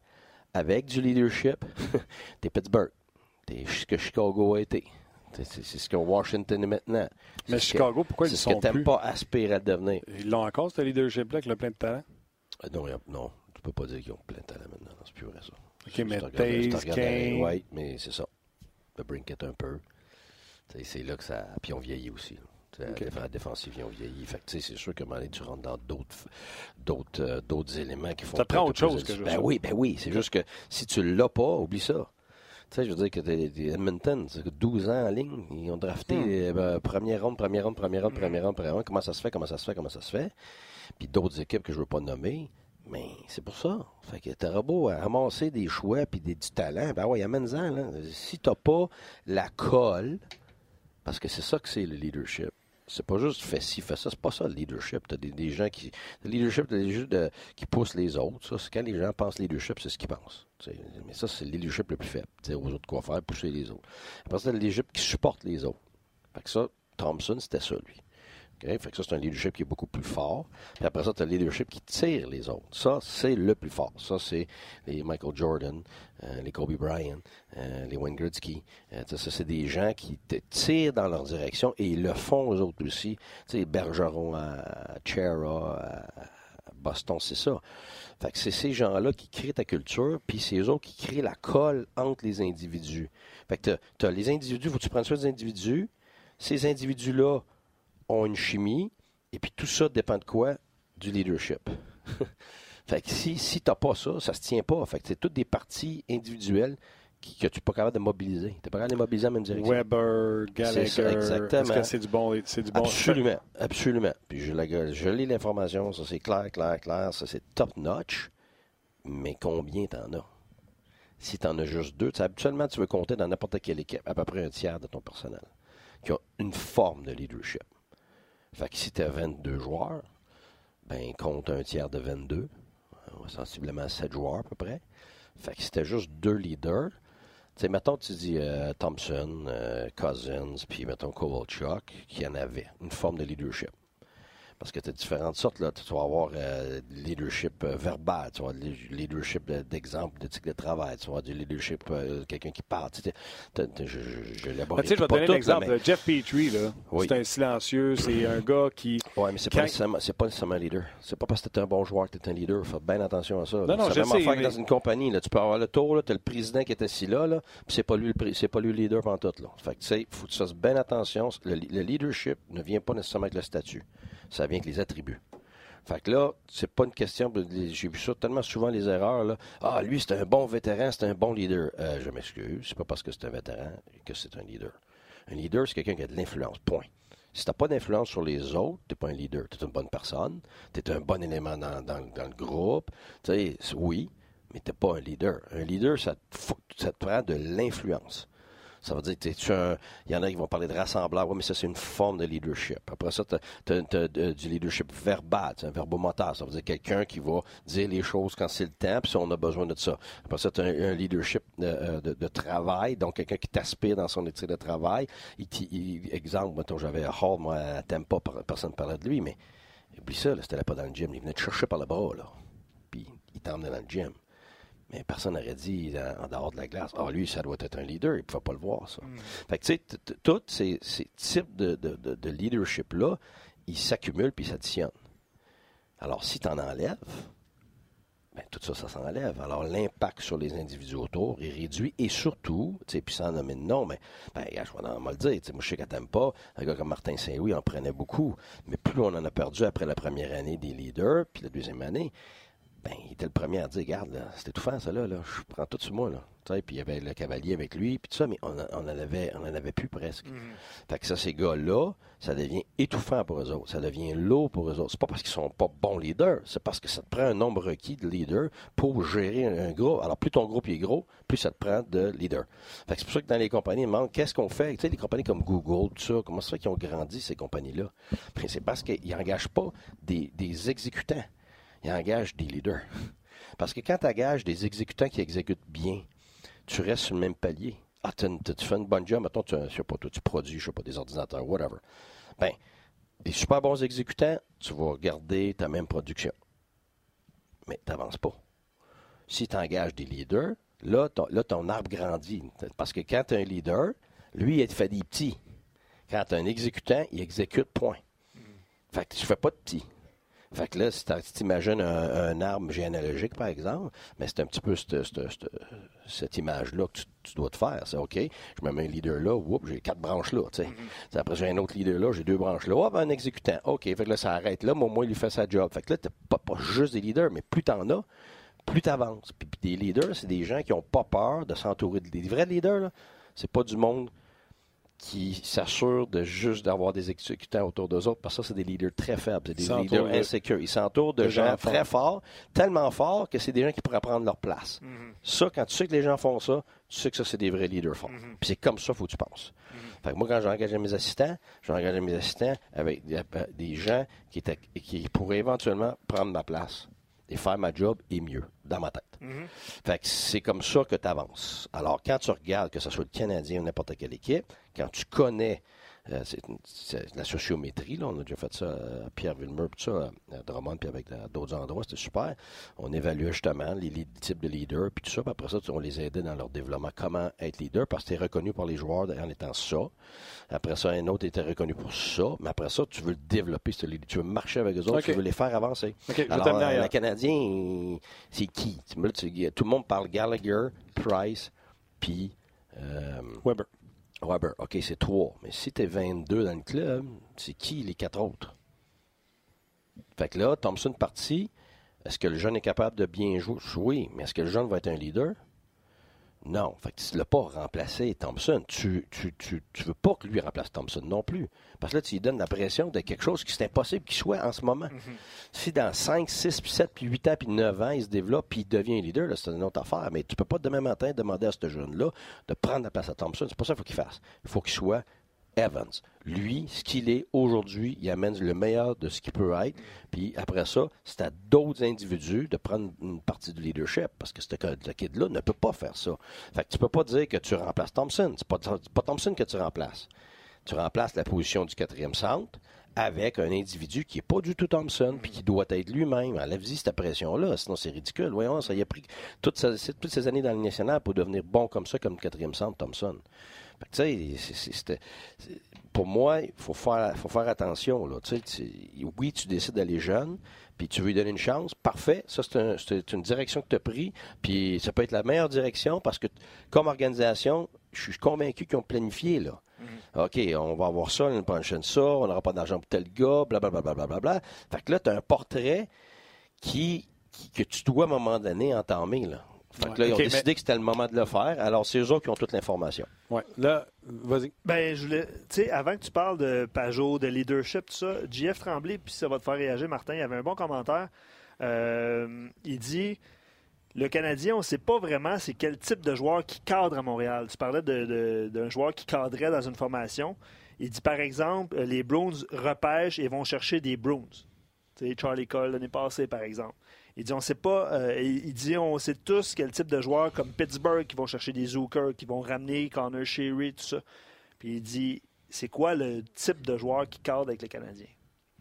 avec du leadership, tu es Pittsburgh. Tu es ce que Chicago a été. C'est c'est- c'est ce que Washington est maintenant. C'est Mais que- Chicago, pourquoi ils C'est ne ce que sont tu plus? pas aspirer à devenir. Ils l'ont encore, ce leadership-là, avec le plein de talent? Euh, Non, non, tu peux pas dire qu'ils ont plein de talent maintenant. C'est plus vrai ça. OK, mais Taze, Kane... Oui, mais c'est ça. Le Brinket un peu. C'est là que ça. Puis on vieillit aussi. là. La défense défensive, ils ont vieilli. Fait que, tu sais, c'est sûr qu'à un moment donné, tu rentres dans d'autres, d'autres, euh, d'autres éléments qui font. Ça prend autre chose que Ben oui, ben oui. C'est juste que si tu l'as pas, oublie ça. Tu sais, je veux dire que t'es- Edmonton, c'est que 12 ans en ligne, ils ont drafté Hmm. euh, ben, première ronde, première ronde, première ronde, première ronde, première ronde. Comment ça se fait, comment ça se fait, comment ça se fait? Puis d'autres équipes que je veux pas nommer, mais c'est pour ça. Fait que t'auras beau ramasser des choix puis des, du talent, ben ouais, amène-en. Si t'as pas la colle, parce que c'est ça que c'est le leadership. C'est pas juste fais ci, fais ça. C'est pas ça le leadership. T'as des, gens qui. Le leadership, t'as des gens qui poussent les autres. Ça, c'est quand les gens pensent leadership, c'est ce qu'ils pensent. Mais ça, c'est le leadership le plus faible. Sais, aux autres quoi faire, pousser les autres. Après ça, le leadership qui supporte les autres. Fait que ça, Thompson, c'était ça, lui. Fait que ça, c'est un leadership qui est beaucoup plus fort. Puis après ça, tu as le leadership qui tire les autres. Ça, c'est le plus fort. Ça, c'est les Michael Jordan, euh, les Kobe Bryant, euh, les Wayne Gretzky. Euh, ça, c'est des gens qui te tirent dans leur direction et ils le font aux autres aussi. Tu sais, Bergeron à Chera, à Boston, c'est ça. Fait que c'est ces gens-là qui créent ta culture, puis c'est eux autres qui créent la colle entre les individus. Fait que tu les individus, faut que tu prennes soin des individus. Ces individus-là ont une chimie, et puis tout ça dépend de quoi? Du leadership. fait que si, si tu n'as pas ça, ça se tient pas. Fait que c'est toutes des parties individuelles qui- que tu n'es pas capable de mobiliser. Tu n'es pas capable de les mobiliser en même direction. Weber, Gallagher. C'est ça, exactement. Est-ce que c'est du bon. C'est du bon Absolument, absolument. Puis je, la- je lis l'information, ça c'est clair, clair, clair, ça c'est top notch. Mais combien t'en as? Si t'en as juste deux, habituellement tu veux compter dans n'importe quelle équipe à peu près un tiers de ton personnel qui a une forme de leadership. Fait que si tu as 22 joueurs, ben compte un tiers de 22, euh, sensiblement 7 joueurs à peu près. Fait que t'as juste deux leaders, tu sais, mettons, tu dis euh, Thompson, euh, Cousins, puis mettons Kovalchuk, qui en avait une forme de leadership. Parce que tu as différentes sortes. Là. Tu vas avoir euh, leadership euh, verbal, tu vas avoir du leadership de- d'exemple, d'éthique de travail, tu vas avoir du leadership, euh, quelqu'un qui parle. Tu sais, t'as- je tu vais te donner l'exemple. de Jeff Petrie, là. Oui. C'est un silencieux. C'est un gars qui. Ouais, mais c'est Quand- pas, nécessairement, c'est pas nécessairement un leader. C'est pas parce que t'es un bon joueur que t'es un leader. Fais bien attention à ça. Non, non, c'est je la même sais, affaire que dans une compagnie. Là. Tu peux avoir le tour, là, t'as le président qui est assis là, là puis c'est pas lui le c'est pas lui le leader pendant tout. Là. Fait que tu sais, faut que tu fasses bien attention. Le, le leadership ne vient pas nécessairement avec le statut. Ça vient avec les attributs. Fait que là, c'est pas une question. de- J'ai vu ça tellement souvent les erreurs. Là. Ah, lui, c'est un bon vétéran, c'est un bon leader. Euh, je m'excuse, c'est pas parce que c'est un vétéran que c'est un leader. Un leader, c'est quelqu'un qui a de l'influence. Point. Si tu n'as pas d'influence sur les autres, tu n'es pas un leader. Tu es une bonne personne, tu es un bon élément dans, le groupe. Tu sais, c- oui, mais tu n'es pas un leader. Un leader, ça ça te prend de l'influence. Ça veut dire que tu un. Il y en a qui vont parler de rassembleur. Oui, mais ça, c'est une forme de leadership. Après ça, tu as, du leadership verbal, c'est un verbomoteur. Ça veut dire quelqu'un qui va dire les choses quand c'est le temps, puis on a besoin de ça. Après ça, tu as un, leadership de, euh, de- travail, donc quelqu'un qui t'aspire dans son éthique de travail. Exemple, mettons, j'avais Hall, moi, à Tampa, per- personne ne parlait de lui, mais oublie ça, c'était là pas dans le gym. Il venait te chercher par le bras, là. Puis il t'emmenait dans le gym. Mais personne n'aurait dit en, en dehors de la glace, ah, lui, ça doit être un leader, il ne pouvait pas le voir, ça. Fait que, tu sais, tous ces, ces types de, de- de- de leadership-là, ils s'accumulent puis ils s'additionnent. Alors, si tu en enlèves, ben, tout ça, ça s'enlève. Alors, l'impact sur les individus autour est réduit et surtout, tu sais, puis sans nommer de nom, mais, ben, je vais le dire, tu sais, moi, je sais qu'elle t'aime pas, un gars comme Martin Saint-Louis en prenait beaucoup, mais plus on en a perdu après la première année des leaders, puis la deuxième année, ben, il était le premier à dire, regarde, c'est étouffant, ça, là, là, je prends tout sur moi, là. Tu sais, puis il y avait le cavalier avec lui, puis tout ça, mais on, en- on en avait, on en avait plus presque. Fait que ça, ces gars-là, ça devient étouffant pour eux autres. Ça devient lourd pour eux autres. C'est pas parce qu'ils sont pas bons leaders, c'est parce que ça te prend un nombre requis de leaders pour gérer un, un groupe. Alors, plus ton groupe est gros, plus ça te prend de leaders. Fait que c'est pour ça que dans les compagnies, ils demandent qu'est-ce qu'on fait? Tu sais, les compagnies comme Google, tout ça, comment ça fait qu'ils ont grandi, ces compagnies-là? Ben, c'est parce qu'ils n'engagent pas des, des exécutants. Ils engagent des leaders. Parce que quand tu engages des exécutants qui exécutent bien, tu restes sur le même palier. Ah, tu fais une bonne job, mettons, tu, je sais pas, toi, tu produis, je sais pas, des ordinateurs, whatever. Ben, des super bons exécutants, tu vas garder ta même production. Mais tu n'avances pas. Si tu engages des leaders, là ton, là, ton arbre grandit. Parce que quand tu as un leader, lui, il fait des petits. Quand tu as un exécutant, il exécute point. Fait que tu fais pas de petits. Fait que là, si tu imagines un, un arbre généalogique, par exemple, mais c'est un petit peu cette, image-là que tu, tu dois te faire. C'est OK, je me mets un leader là, whoop, j'ai quatre branches là. tu sais. Après, j'ai un autre leader là, j'ai deux branches là. Oh, ben, un exécutant. OK, fait que là, ça arrête là, mais au moins, il fait sa job. Fait que là, tu pas, pas juste des leaders, mais plus tu en as, plus tu avances. Puis, puis des leaders, c'est des gens qui n'ont pas peur de s'entourer de des vrais leaders. Là, c'est pas du monde qui s'assurent de juste d'avoir des exécutants autour d'eux autres, parce que ça, c'est des leaders très faibles, c'est des leaders de- insécures. Ils s'entourent de, de gens, gens très forts, tellement forts que c'est des gens qui pourraient prendre leur place. Ça, quand tu sais que les gens font ça, tu sais que ça, c'est des vrais leaders forts. Puis c'est comme ça faut que tu penses. Fait que moi, quand j'engage mes assistants, j'engage mes assistants avec des, des gens qui, étaient, qui pourraient éventuellement prendre ma place et faire ma job et mieux, dans ma tête. Fait que c'est comme ça que tu avances. Alors, quand tu regardes, que ce soit le Canadien ou n'importe quelle équipe, quand tu connais euh, c'est, la sociométrie, là, on a déjà fait ça à Pierre Villemur, tout ça, à Drummond, puis avec euh, d'autres endroits, c'était super. On évaluait justement les, les types de leaders, puis tout ça, puis après ça, on les aidait dans leur développement, comment être leader, parce que tu es reconnu par les joueurs en étant ça. Après ça, un autre était reconnu pour ça, mais après ça, tu veux le développer, ce leader. tu veux marcher avec eux autres, tu veux les faire avancer. OK, je vais Alors, t'amener euh, ailleurs. le Canadien, c'est qui? Tu- Tout le monde parle Gallagher, Price, puis euh, Weber. Weber. OK, c'est trois. Mais si tu es 22 dans le club, c'est qui les quatre autres? Fait que là, Thompson parti. Est-ce que le jeune est capable de bien jouer? Oui, mais est-ce que le jeune va être un leader? Non. Fait que tu ne l'as pas remplacé, Thompson. Tu tu, tu, tu veux pas que lui remplace Thompson non plus. Parce que là, tu lui donnes la pression de quelque chose qui c'est impossible qu'il soit en ce moment. Mhm. Si dans 5, 6, puis 7, puis 8 ans, puis 9 ans, il se développe, puis il devient leader, c'est une autre affaire. Mais tu peux pas demain matin demander à ce jeune-là de prendre la place à Thompson. C'est pas ça qu'il faut qu'il fasse. Il faut qu'il soit Evans. Lui, ce qu'il est aujourd'hui, il amène le meilleur de ce qu'il peut être. Puis après ça, c'est à d'autres individus de prendre une partie du leadership parce que ce kid-là ne peut pas faire ça. Fait que tu peux pas dire que tu remplaces Thompson. C'est pas, pas Thompson que tu remplaces. Tu remplaces la position du quatrième centre avec un individu qui n'est pas du tout Thompson, puis qui doit être lui-même. Enlève-y cette pression-là, sinon c'est ridicule. Voyons, ça a pris toutes ces années dans le national pour devenir bon comme ça, comme quatrième centre Thompson. Tu sais, pour moi, il faut faire, faut faire attention. Là. Tu sais, oui, tu décides d'aller jeune, puis tu veux lui donner une chance. Parfait, ça, c'est une direction que tu as pris, puis ça peut être la meilleure direction parce que, comme organisation, je suis convaincu qu'ils ont planifié. là. Mm-hmm. OK, on va avoir ça, l'année prochaine ça, on n'aura pas d'argent pour tel gars, blablabla. Bla, bla, bla, bla, Fait que là, tu as un portrait qui, que tu dois à un moment donné entamer. Là. Fait que là, ils ont décidé que c'était le moment de le faire. Alors, c'est eux autres qui ont toute l'information. Oui. Là, vas-y. Ben, je voulais. Tu sais, avant que tu parles de Pajot, de leadership, tout ça, JF Tremblay, puis ça va te faire réagir, Martin, il y avait un bon commentaire. Euh, il dit le Canadien, on ne sait pas vraiment c'est quel type de joueur qui cadre à Montréal. Tu parlais d'un joueur qui cadrait dans une formation. Il dit, par exemple, les Bruins repêchent et vont chercher des sais, Charlie Cole l'année passée, par exemple. Il dit on sait pas. Euh, il dit on sait tous quel type de joueurs comme Pittsburgh qui vont chercher des Zucker, qui vont ramener Connor Sherry, tout ça. Puis il dit c'est quoi le type de joueur qui cadre avec les Canadiens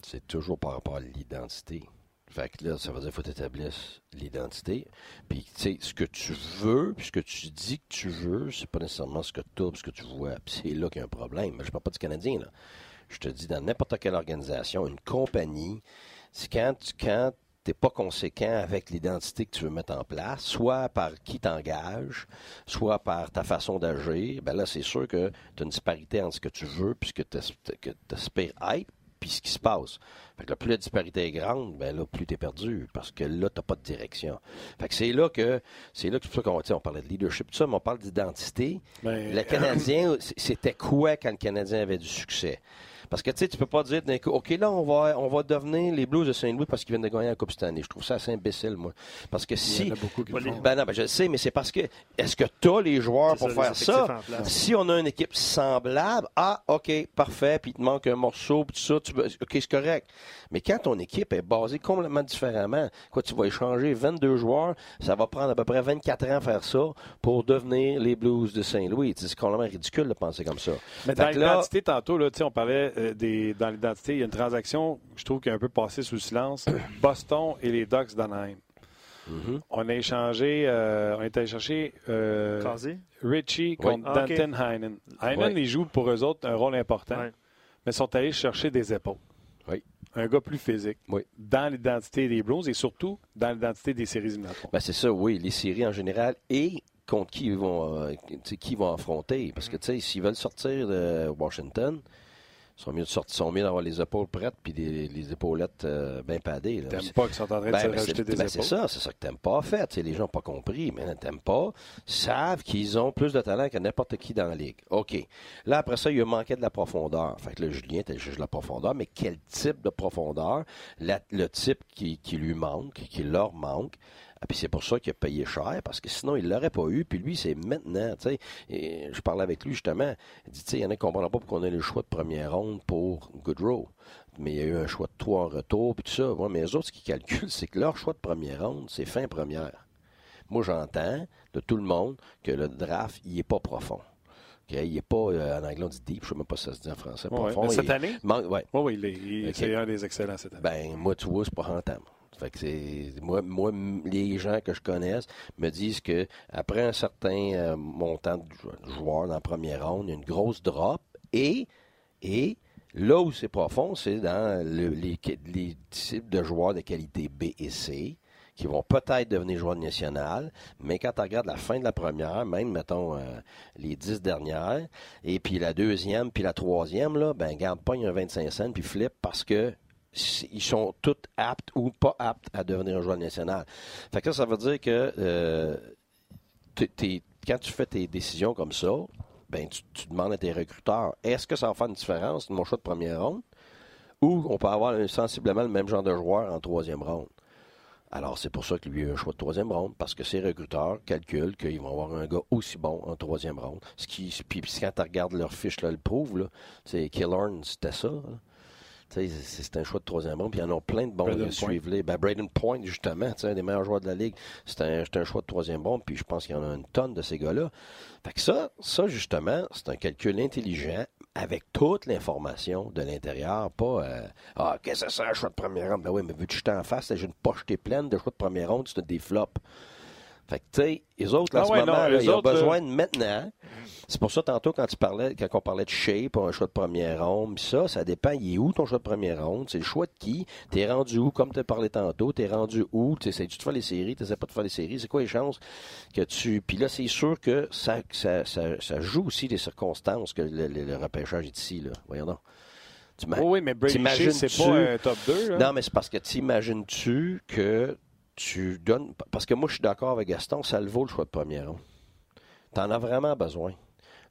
C'est toujours par rapport à l'identité. Fait que là, ça veut dire qu'il faut établir l'identité. Puis, tu sais, ce que tu veux, puis ce que tu dis que tu veux, c'est pas nécessairement ce que tu as, ce que tu vois. Puis c'est là qu'il y a un problème. Mais je parle pas du Canadien, là. Je te dis, dans n'importe quelle organisation, une compagnie, c'est quand, tu, quand n'es pas conséquent avec l'identité que tu veux mettre en place, soit par qui t'engage, soit par ta façon d'agir, ben là, c'est sûr que tu as une disparité entre ce que tu veux puis ce que tu espères être puis ce qui se passe. Fait que là, plus la disparité est grande, ben là, plus tu es perdu, parce que là, tu pas de direction. Fait que c'est là que c'est là que c'est qu'on on parlait de leadership, tout ça, mais on parle d'identité. Ben, le Canadien, c'était quoi quand le Canadien avait du succès? Parce que tu sais, tu peux pas dire, OK, là, on va, on va devenir les Blues de Saint-Louis parce qu'ils viennent de gagner la Coupe cette année. Je trouve ça assez imbécile, moi. Parce que si. Il y en a beaucoup qui Ben non, ben je sais, mais c'est parce que. Est-ce que tu as les joueurs pour faire ça? Si on a une équipe semblable, ah, OK, parfait, puis il te manque un morceau, puis tout ça, tu, OK, c'est correct. Mais quand ton équipe est basée complètement différemment, quoi, tu vas échanger 22 joueurs, ça va prendre à peu près 24 ans à faire ça pour devenir les Blues de Saint-Louis. C'est complètement ridicule de penser comme ça. Mais dans l'identité, tantôt, là, on parlait euh, des, dans l'identité, il y a une transaction, je trouve, qui est un peu passée sous silence. Boston et les Ducks d'Anaheim. Mm-hmm. On a échangé, euh, on est allé chercher euh, Richie contre ah, Danton Heinen. Heinen, il joue pour eux autres un rôle important, mais ils sont allés chercher des épaules. Oui un gars plus physique oui. dans l'identité des Blues et surtout dans l'identité des séries éliminatoires. Ben c'est ça, oui, les séries en général et contre qui ils vont, euh, qui vont affronter. Parce que, tu sais, s'ils veulent sortir de Washington, sont mieux de sortir, sont mieux d'avoir les épaules prêtes puis les épaulettes euh, bien padées. T'aimes pas qu'ils sont en train de ben, se rajouter des ben, C'est ça, c'est ça que t'aimes pas. fait, les gens n'ont pas compris, mais t'aimes pas, savent qu'ils ont plus de talent que n'importe qui dans la ligue. OK. Là, après ça, il manquait de la profondeur. Fait que là, Julien était juste la profondeur, mais quel type de profondeur? le type qui, qui lui manque, qui leur manque. Ah, puis c'est pour ça qu'il a payé cher, parce que sinon, il ne l'aurait pas eu. Puis lui, c'est maintenant. Et je parlais avec lui justement. Il dit il y en a qui ne comprennent pas pourquoi on a le choix de première ronde pour Goodrow. Mais il y a eu un choix de trois en retour, puis tout ça. mais les autres, ce qu'ils calculent, c'est que leur choix de première ronde, c'est fin première. Moi, j'entends de tout le monde que le draft, il n'est pas profond. il n'est pas, euh, en anglais, on dit deep, je ne sais même pas si ça se dit en français. profond. cette année? Oui, oui, c'est un des excellents cette année. Ben, moi, tu vois, c'est pas rentable. Fait que c'est moi, les gens que je connaisse me disent que après un certain euh, montant de joueurs dans la première ronde, il y a une grosse drop et et là où c'est profond, c'est dans les, types de joueurs de qualité B et C qui vont peut-être devenir joueurs nationaux, mais quand tu regardes la fin de la première, même, mettons, euh, les dix dernières, et puis la deuxième, puis la troisième, là, ben, garde pas, un 25 cents, puis flip parce que ils sont tous aptes ou pas aptes à devenir un joueur national. Fait que ça, ça veut dire que euh, quand tu fais tes décisions comme ça, ben tu, demandes à tes recruteurs, est-ce que ça va faire une différence mon choix de première ronde ou on peut avoir sensiblement le même genre de joueur en troisième ronde? Alors, c'est pour ça que lui a eu un choix de troisième ronde, parce que ses recruteurs calculent qu'ils vont avoir un gars aussi bon en troisième ronde. Ce qui, puis, quand tu regardes leur fiche, là, le prouve, là, c'est Killorn, c'était ça. Tu C'est un choix de troisième ronde, puis il y en a plein de bons qui suivent les. Ben, Braden Point, justement, tu un des meilleurs joueurs de la Ligue, c'est un, un choix de troisième ronde, puis je pense qu'il y en a une tonne de ces gars-là. Fait que ça, ça, justement, c'est un calcul intelligent avec toute l'information de l'intérieur, pas euh, Ah, qu'est-ce que c'est un choix de première ronde? Ben oui, mais veux-tu jeter en face, j'ai une pochetée pleine de choix de première ronde, c'est des flops. Fait que, tu sais, les autres, là, en Ah ce moment, non, là, ils ont autres, besoin de maintenant. C'est pour ça, tantôt, quand tu parlais, quand on parlait de shape pour un choix de première ronde, pis ça, ça dépend, il est où ton choix de première ronde? C'est le choix de qui? T'es rendu où? Comme tu parlé tantôt, t'es rendu où? T'essaies-tu de faire les séries? T'essaies pas de faire les séries? C'est quoi les chances que tu. Puis là, c'est sûr que ça, ça, ça, ça joue aussi les circonstances que le, le- le repêchage est ici, là. Voyons donc. Tu Oh oui, mais Brady c'est pas un top 2. Là. non, mais c'est parce que t'imagines-tu que tu donnes. Parce que moi, je suis d'accord avec Gaston, ça le vaut le choix de première ronde. T'en as vraiment besoin.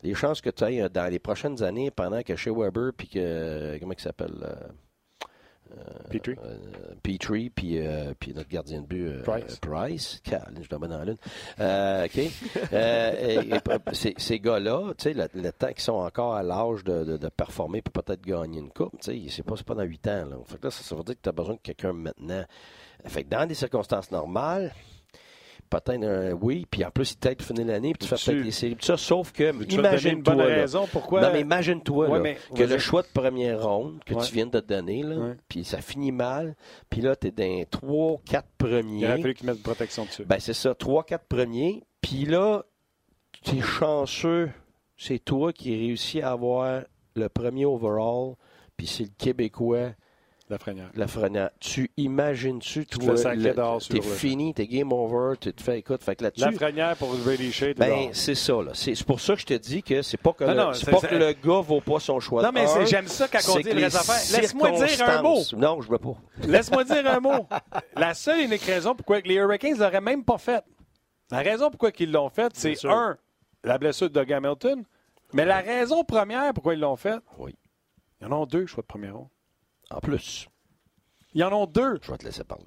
Les chances que tu ailles dans les prochaines années, pendant que chez Weber, puis que. Comment il s'appelle euh, Petrie. euh, Petrie, puis, euh, puis notre gardien de but, euh, Price. Price. Je dois dans la lune. Euh, OK. Euh, et- et ces, ces gars-là, tu sais, le, le temps qu'ils sont encore à l'âge de, de, de performer pour peut-être gagner une coupe, tu sais, c'est pas, pas dans huit ans. Là. Fait que là, ça, ça veut dire que tu as besoin de quelqu'un maintenant. Fait que dans des circonstances normales, peut-être un oui, puis en plus, il pour finir l'année, puis tu fais peut-être séries. Tout ça, sauf que, imagine-toi, raison pourquoi. non, mais imagine-toi Ouais, que le choix de première ronde que Ouais. tu viens de te donner, Ouais. puis ça finit mal, puis là, tu es dans les 3, 4 premiers. Il aurait fallu qu'ils mettent une protection dessus. Ben, c'est ça, 3, 4 premiers, puis là, tu es chanceux, c'est toi qui réussis à avoir le premier overall, puis c'est le Québécois, la frenière. Lafrenière. Tu imagines-tu, sur t'es fini, t'es game over, tu te fais, écoute, fait que là-dessus, La frenière pour Brady Shea, t'es ben, c'est ça, là. C'est pour ça que je te dis que c'est pas que, Non, le, non, c'est c'est- pas que le gars vaut pas son choix Non, mais j'aime ça quand on dit les les affaires. Laisse-moi dire un mot. Non, je veux pas. Laisse-moi dire un mot. La seule et unique raison pourquoi les Hurricanes l'auraient même pas fait. La raison pourquoi ils l'ont fait, c'est un, la blessure de Doug Hamilton. Mais la raison première pourquoi ils l'ont fait, Oui. ils en ont deux choix de première ronde. En plus, Ils en ont deux. je vais te laisser parler.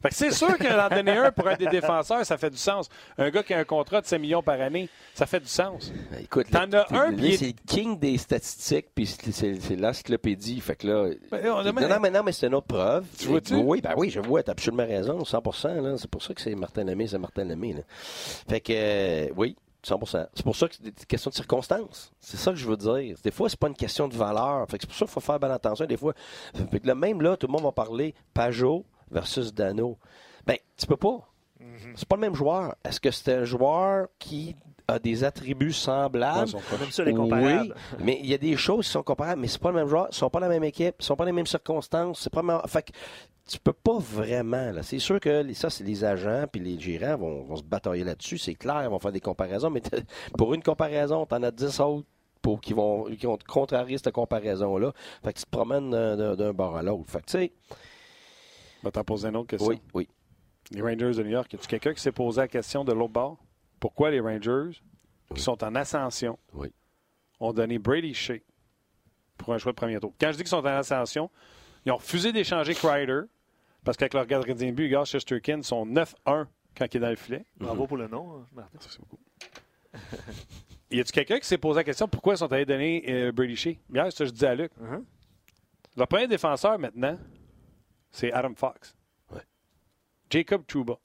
Fait que c'est sûr qu'en donner un pour un des défenseurs, ça fait du sens. Un gars qui a un contrat de 5 millions par année, ça fait du sens. Ben, Écoute, T'en as un, puis il c'est le king des statistiques, puis c'est l'encyclopédie. Fait que là. Ben, on a- non, non, mais non, mais c'est une autre preuve. Tu vois-tu? Oui, ben oui, je vois, t'as absolument raison, 100 là. C'est pour ça que c'est Martin Lemay, c'est Martin Lemay, là. Fait que, euh, oui, 100 C'est pour ça que c'est des questions de circonstances. C'est ça que je veux dire. Des fois, c'est pas une question de valeur. Fait que c'est pour ça qu'il faut faire bien attention. Des fois, fait que là, même là, tout le monde va parler Pajot versus Dano. Ben, tu peux pas. C'est pas le même joueur. Est-ce que c'est un joueur qui a des attributs semblables? Ouais, ils sont proches. Même ça, les comparables. Oui, mais il y a des choses qui sont comparables, mais c'est pas le même joueur, ils sont pas la même équipe, ils sont pas les mêmes circonstances, c'est pas le même... Fait que tu peux pas vraiment, là. C'est sûr que les- ça, c'est les agents puis les gérants vont, vont se batailler là-dessus, c'est clair, ils vont faire des comparaisons, mais pour une comparaison, t'en as 10 autres pour, qui, vont, qui vont te contrarier cette comparaison-là. Fait que tu te promènes d'un- bord à l'autre. Fait que, tu sais, vais t'en poser une autre question. oui, oui. Les Rangers de New York, y a-tu quelqu'un qui s'est posé la question de l'autre bord? Pourquoi les Rangers, qui sont en ascension, Oui. ont donné Brady Shea pour un choix de premier tour? Quand je dis qu'ils sont en ascension, ils ont refusé d'échanger Kreider parce qu'avec leur gardien de but, Igor Shesterkin, sont 9-1 quand il est dans le filet. Bravo pour le nom, hein, Martin. Ça, c'est beaucoup. y a-tu quelqu'un qui s'est posé la question pourquoi ils sont allés donner euh, Brady Shea? Hier, c'est ça que je dis à Luc. Mhm. Le premier défenseur maintenant, c'est Adam Fox. Ouais. Jacob Trouba.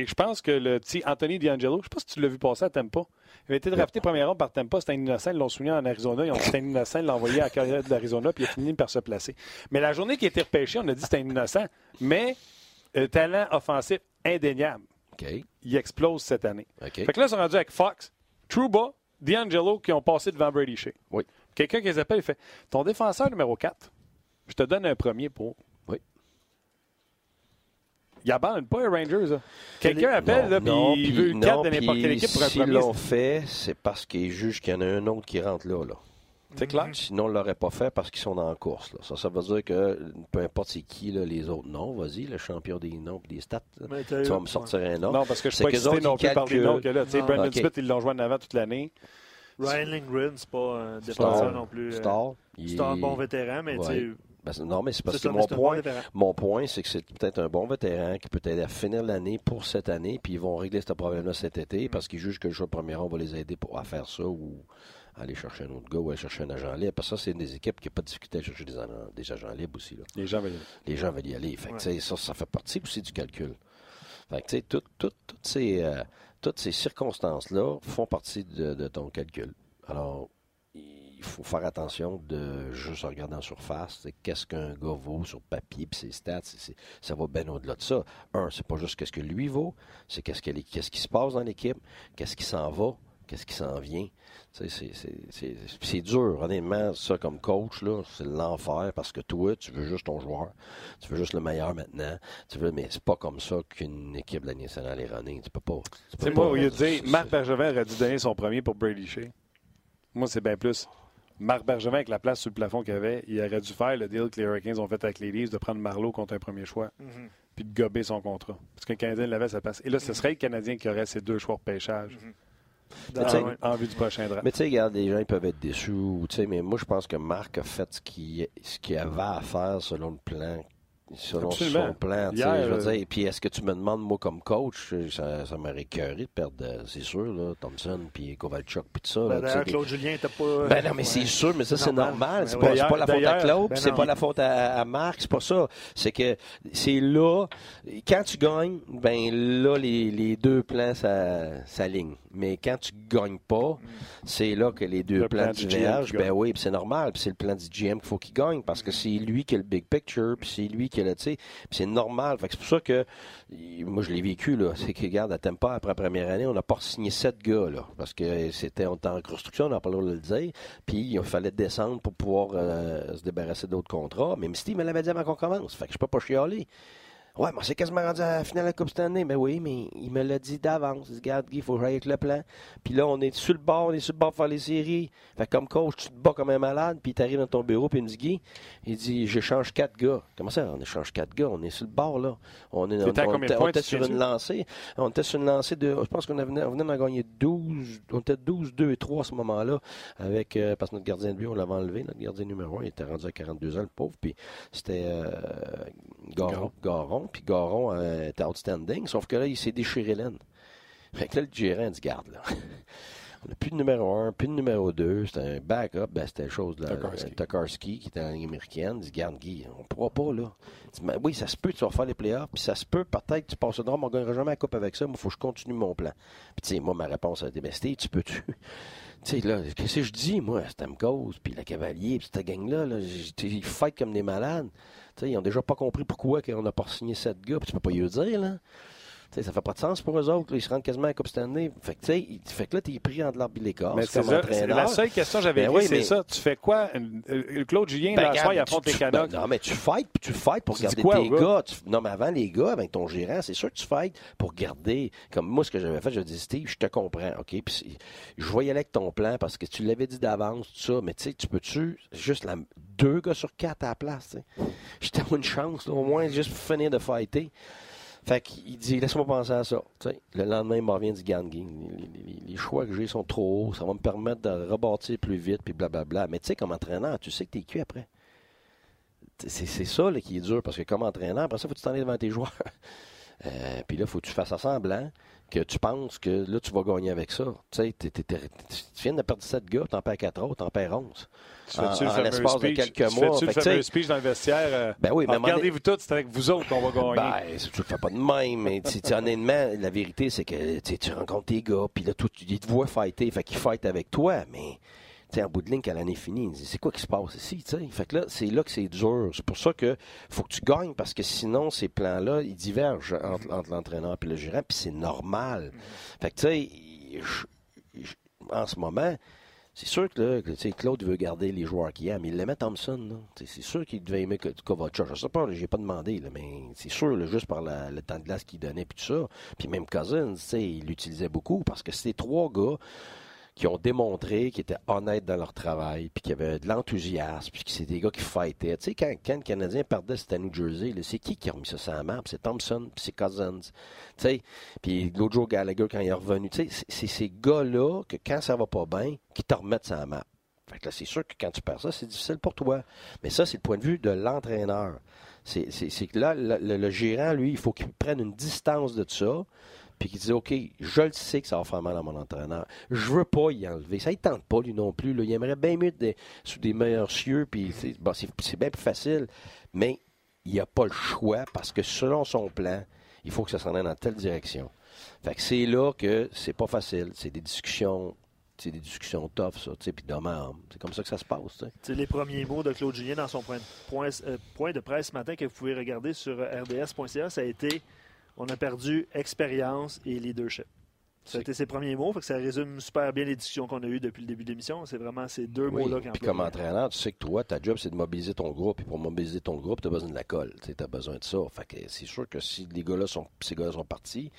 Et je pense que le petit Anthony D'Angelo, je ne sais pas si tu l'as vu passer à Tampa. Il avait été drafté première ronde par Tampa. C'était un innocent. Ils l'ont souligné en Arizona. Ils ont dit c'était un innocent. Ils l'ont envoyé à la carrière de l'Arizona. Puis il a fini par se placer. Mais la journée qui a été repêché, on a dit que c'était un innocent. Mais euh, talent offensif indéniable. Il explose cette année. Fait que là, ils sont rendus avec Fox, Trouba, D'Angelo qui ont passé devant Brady Shea. Oui. Quelqu'un qui les appelle, il fait Ton défenseur numéro 4, je te donne un premier pour. Il abandonne pas les Rangers. là. Quelqu'un appelle, Non, là, puis non, il veut une carte de n'importe quelle équipe pour un S'ils premier. l'ont fait, c'est parce qu'ils jugent qu'il y en a un autre qui rentre là. là. C'est clair. Sinon, on ne l'aurait pas fait parce qu'ils sont en course. Là. Ça, ça veut dire que peu importe c'est qui là, les autres noms, vas-y, le champion des noms et des stats, là, tu vas me sortir un nom. Non, parce que je C'est suis pas excité non plus par des calculent. noms que là. Tu sais, Non. Brandon. Smith, ils l'ont joué en avant toute l'année. Ryan Lindgren, c'est pas un défenseur non plus. euh, Star. il C'est un bon vétéran, mais Ouais. tu sais, Ben, non, mais c'est parce que ça, mon bon point, mon point, c'est que c'est peut-être un bon vétéran qui peut t'aider à finir l'année pour cette année, puis ils vont régler ce problème-là cet été parce qu'ils jugent que le choix de premier rang va les aider pour, à faire ça ou aller chercher un autre gars ou aller chercher un agent libre. Parce que ça, c'est une des équipes qui n'a pas de difficulté à chercher des, agents- des agents libres aussi. Là. Les gens veulent. Les gens veulent y aller. Fait que, Ouais. tu sais, ça, ça fait partie aussi du calcul. Fait que, tout- toutes ces, euh, toutes ces circonstances-là font partie de, de ton calcul. Alors, il faut faire attention de juste regarder en surface, c'est qu'est-ce qu'un gars vaut sur papier, puis ses stats, c'est- c'est- ça va bien au-delà de ça. Un, c'est pas juste qu'est-ce que lui vaut, c'est qu'est-ce, que qu'est-ce qui se passe dans l'équipe, qu'est-ce qui s'en va, qu'est-ce qui s'en vient. C'est, c'est, c'est, c'est dur, honnêtement, ça comme coach, là, c'est l'enfer parce que toi, tu veux juste ton joueur, tu veux juste le meilleur maintenant, tu veux, mais c'est pas comme ça qu'une équipe de la nationale est runnée. Tu peux pas. sais, moi, pas- au lieu de dire c'est- Marc Bergevin aurait dû donner son premier pour Brady Shea. Moi, c'est bien plus. Marc Bergevin, avec la place sur le plafond qu'il avait, il aurait dû faire le deal que les Hurricanes ont fait avec les Leafs de prendre Marlowe contre un premier choix, Mhm. puis de gober son contrat. Parce qu'un Canadien l'avait sa place. Et là, ce serait le Canadien qui aurait ses deux choix de pêchage sais, en, en vue du prochain draft. Mais tu sais, regarde, les gens ils peuvent être déçus, mais moi je pense que Marc a fait ce qu'il ce qu'il avait à faire selon le plan. Selon Absolument. son plan. tu sais, Hier, je veux euh, dire, puis est-ce que tu me demandes, moi, comme coach, ça, ça m'aurait écœuré de perdre, euh, c'est sûr, là, Thompson, puis Kovalchuk, puis tout ça. là, Ben, sais, D'ailleurs, des- Claude Julien n'était pas. Ben non, mais c'est sûr, mais ça, C'est normal. C'est Ben pas, pas la faute à Claude, Ben c'est pas la faute à, à Marc, c'est pas ça. C'est que c'est là, quand tu gagnes, ben là, les, les deux plans ça- s'alignent. Mais quand tu gagnes pas, c'est là que les deux Le plans plan du GM divergent. Ben oui, c'est normal. Puis c'est le plan du GM qu'il faut qu'il gagne parce que c'est lui qui a le big picture, puis c'est lui qui c'est normal. C'est pour ça que, moi, je l'ai vécu, là. C'est que, regarde, à Tampa, après la première année, on n'a pas signé sept gars, là. Parce que c'était, on était en construction, on n'a pas le droit de le dire. Puis il fallait descendre pour pouvoir euh, se débarrasser d'autres contrats. Mais Steve me l'avait dit avant qu'on commence. Fait que je peux pas chialer. Ouais, mais c'est quasiment rendu à la finale de la Coupe cette année. Ben oui, mais il me l'a dit d'avance. Il dit, regarde, Guy, il faut jouer avec le plan. Puis là, on est sur le bord, on est sur le bord de faire les séries. Fait que comme coach, tu te bats comme un malade. Puis tu arrives dans ton bureau, puis il me dit, Guy, il dit, j'échange quatre gars. Comment ça, on échange quatre gars? On est sur le bord, là. On est on, on points, on était sur une lancée. On était sur une lancée de. Je pense qu'on venait, on venait d'en gagner 12. On était 12, 2 et 3 à ce moment-là. Avec, euh, parce que notre gardien de but, on l'avait enlevé. Notre gardien numéro 1, il était rendu à 42 ans, le pauvre. Puis c'était euh, Garon. Garon. Puis Garon euh, était outstanding. Sauf que là, il s'est déchiré l'aine. Fait que là, le gérant dit garde, là. On n'a plus de numéro 1, plus de numéro 2. C'était un backup. Ben, c'était chose de Tokarski. Tokarski, qui était américaine. Il dit Garde, Guy, on ne pourra pas, là. Dit, Ben oui, ça se peut, tu vas faire les playoffs. Puis ça se peut, peut-être, tu passes le drame, on ne gagnera jamais la coupe avec ça. Mais il faut que je continue mon plan. Puis, tu sais, moi, ma réponse a été Ben, tu peux-tu? Tu sais, là, qu'est-ce que je dis, moi, Stamkos, puis la Cavalier, puis cette gang-là, là, ils fightent comme des malades. Ils ont déjà pas compris pourquoi on n'a pas signé sept gars, puis tu peux pas le dire, là. Tu sais, ça fait pas de sens pour eux autres. là. Ils se rendent quasiment à la Coupe Stanley. Fait que, il- fait que là, t'es pris entre l'arbre et l'écorce Mais c'est ça, la seule question que j'avais Ben oui, c'est mais- ça. Tu fais quoi? Euh, Claude Julien, Ben, là, ce soir, il affronte les Canucks. Non, mais tu fights, puis tu fights pour Tu garder quoi tes gars? gars. Tu- non, mais avant, les gars, avec ton gérant, c'est sûr que tu fights pour garder. Comme moi, ce que j'avais fait, je dis, Steve, je te comprends, OK? Puis je voyais avec ton plan parce que tu l'avais dit d'avance, tout ça. Mais tu sais, tu peux-tu juste la, deux gars sur quatre à la place, t'ai une chance, là, au moins, juste pour finir de fighter. Fait qu'il dit, laisse-moi penser à ça. Le lendemain, il me revient du gang. Les, les- choix que j'ai sont trop hauts. Ça va me permettre de rebâtir plus vite, puis blablabla. Mais tu sais, comme entraîneur, tu sais que t'es cuit après. C'est ça qui est dur, parce que comme entraîneur, après ça, faut que tu t'en devant tes joueurs. Euh, puis là, faut que tu fasses semblant que tu penses que là, tu vas gagner avec ça. Tu sais, tu viens de perdre 7 gars, t'en perds 4 autres, t'en perds 11. Tu En- l'espace de quelques tu mois. fais-tu le tu fameux speech dans le vestiaire? euh, Ben oui, mais Regardez-vous tous, c'est avec vous autres qu'on va gagner. Ben, tu le fais pas de même, mais tu honnêtement, la vérité, c'est que tu tu rencontres tes gars, puis là, tout, ils te voient fighter, fait qu'ils fightent avec toi, mais tu sais, en bout de ligne, quand l'année finie, c'est quoi qui se passe ici, tu sais? Fait que là, c'est là que c'est dur. C'est pour ça que faut que tu gagnes, parce que sinon, ces plans-là, ils divergent entre, entre l'entraîneur et le gérant, puis c'est normal. Fait que, tu sais, je- je- en ce moment, c'est sûr que, là, que, Claude veut garder les joueurs qu'il aime. Il l'aimait Thompson. C'est sûr qu'il devait aimer Kovacic. Je sais pas, j'ai pas demandé, là, mais c'est sûr, là, juste par la- le temps de glace qu'il donnait puis tout ça. Puis même Cousins, tu sais, il l'utilisait beaucoup parce que c'était trois gars qui ont démontré qu'ils étaient honnêtes dans leur travail, puis qu'il y avait de l'enthousiasme, puis que c'est des gars qui fightaient. Tu sais, quand, le Canadien perdait, c'était à New Jersey, c'est qui qui a remis ça sur la map? C'est Thompson, puis c'est Cousins. Tu sais, puis l'autre jour, Gallagher, quand il est revenu, tu sais, c'est- ces gars-là que quand ça va pas bien, qui te remettent sur la map. Fait que là, c'est sûr que quand tu perds ça, c'est difficile pour toi. Mais ça, c'est le point de vue de l'entraîneur. C'est que là, le, le- le gérant, lui, il faut qu'il prenne une distance de ça, puis qu'il dise, OK, je le sais que ça va faire mal à mon entraîneur. Je veux pas y enlever. Ça ne tente pas, lui non plus. Il aimerait bien mieux être des- sous des meilleurs cieux, puis c'est bien plus facile. Mais il n'y a pas le choix, parce que selon son plan, il faut que ça s'en aille dans telle direction. Fait que c'est là que c'est pas facile. C'est des discussions c'est des discussions tough, ça, tu sais, puis homme. C'est comme ça que ça se passe, les premiers mots de Claude Julien dans son point, point, euh, de presse ce matin que vous pouvez regarder sur euh, rds.ca. Ça a été on a perdu expérience et leadership. Ça a C'est- été ses premiers mots. Fait que ça résume super bien les discussions qu'on a eues depuis le début de l'émission. C'est vraiment ces deux Oui, mots-là qui puis comme entraîneur, tu sais que toi, ta job, c'est de mobiliser ton groupe. Et pour mobiliser ton groupe, tu as besoin de la colle. Tu as besoin de ça. Fait que c'est sûr que si les gars-là sont, ces gars-là sont partis,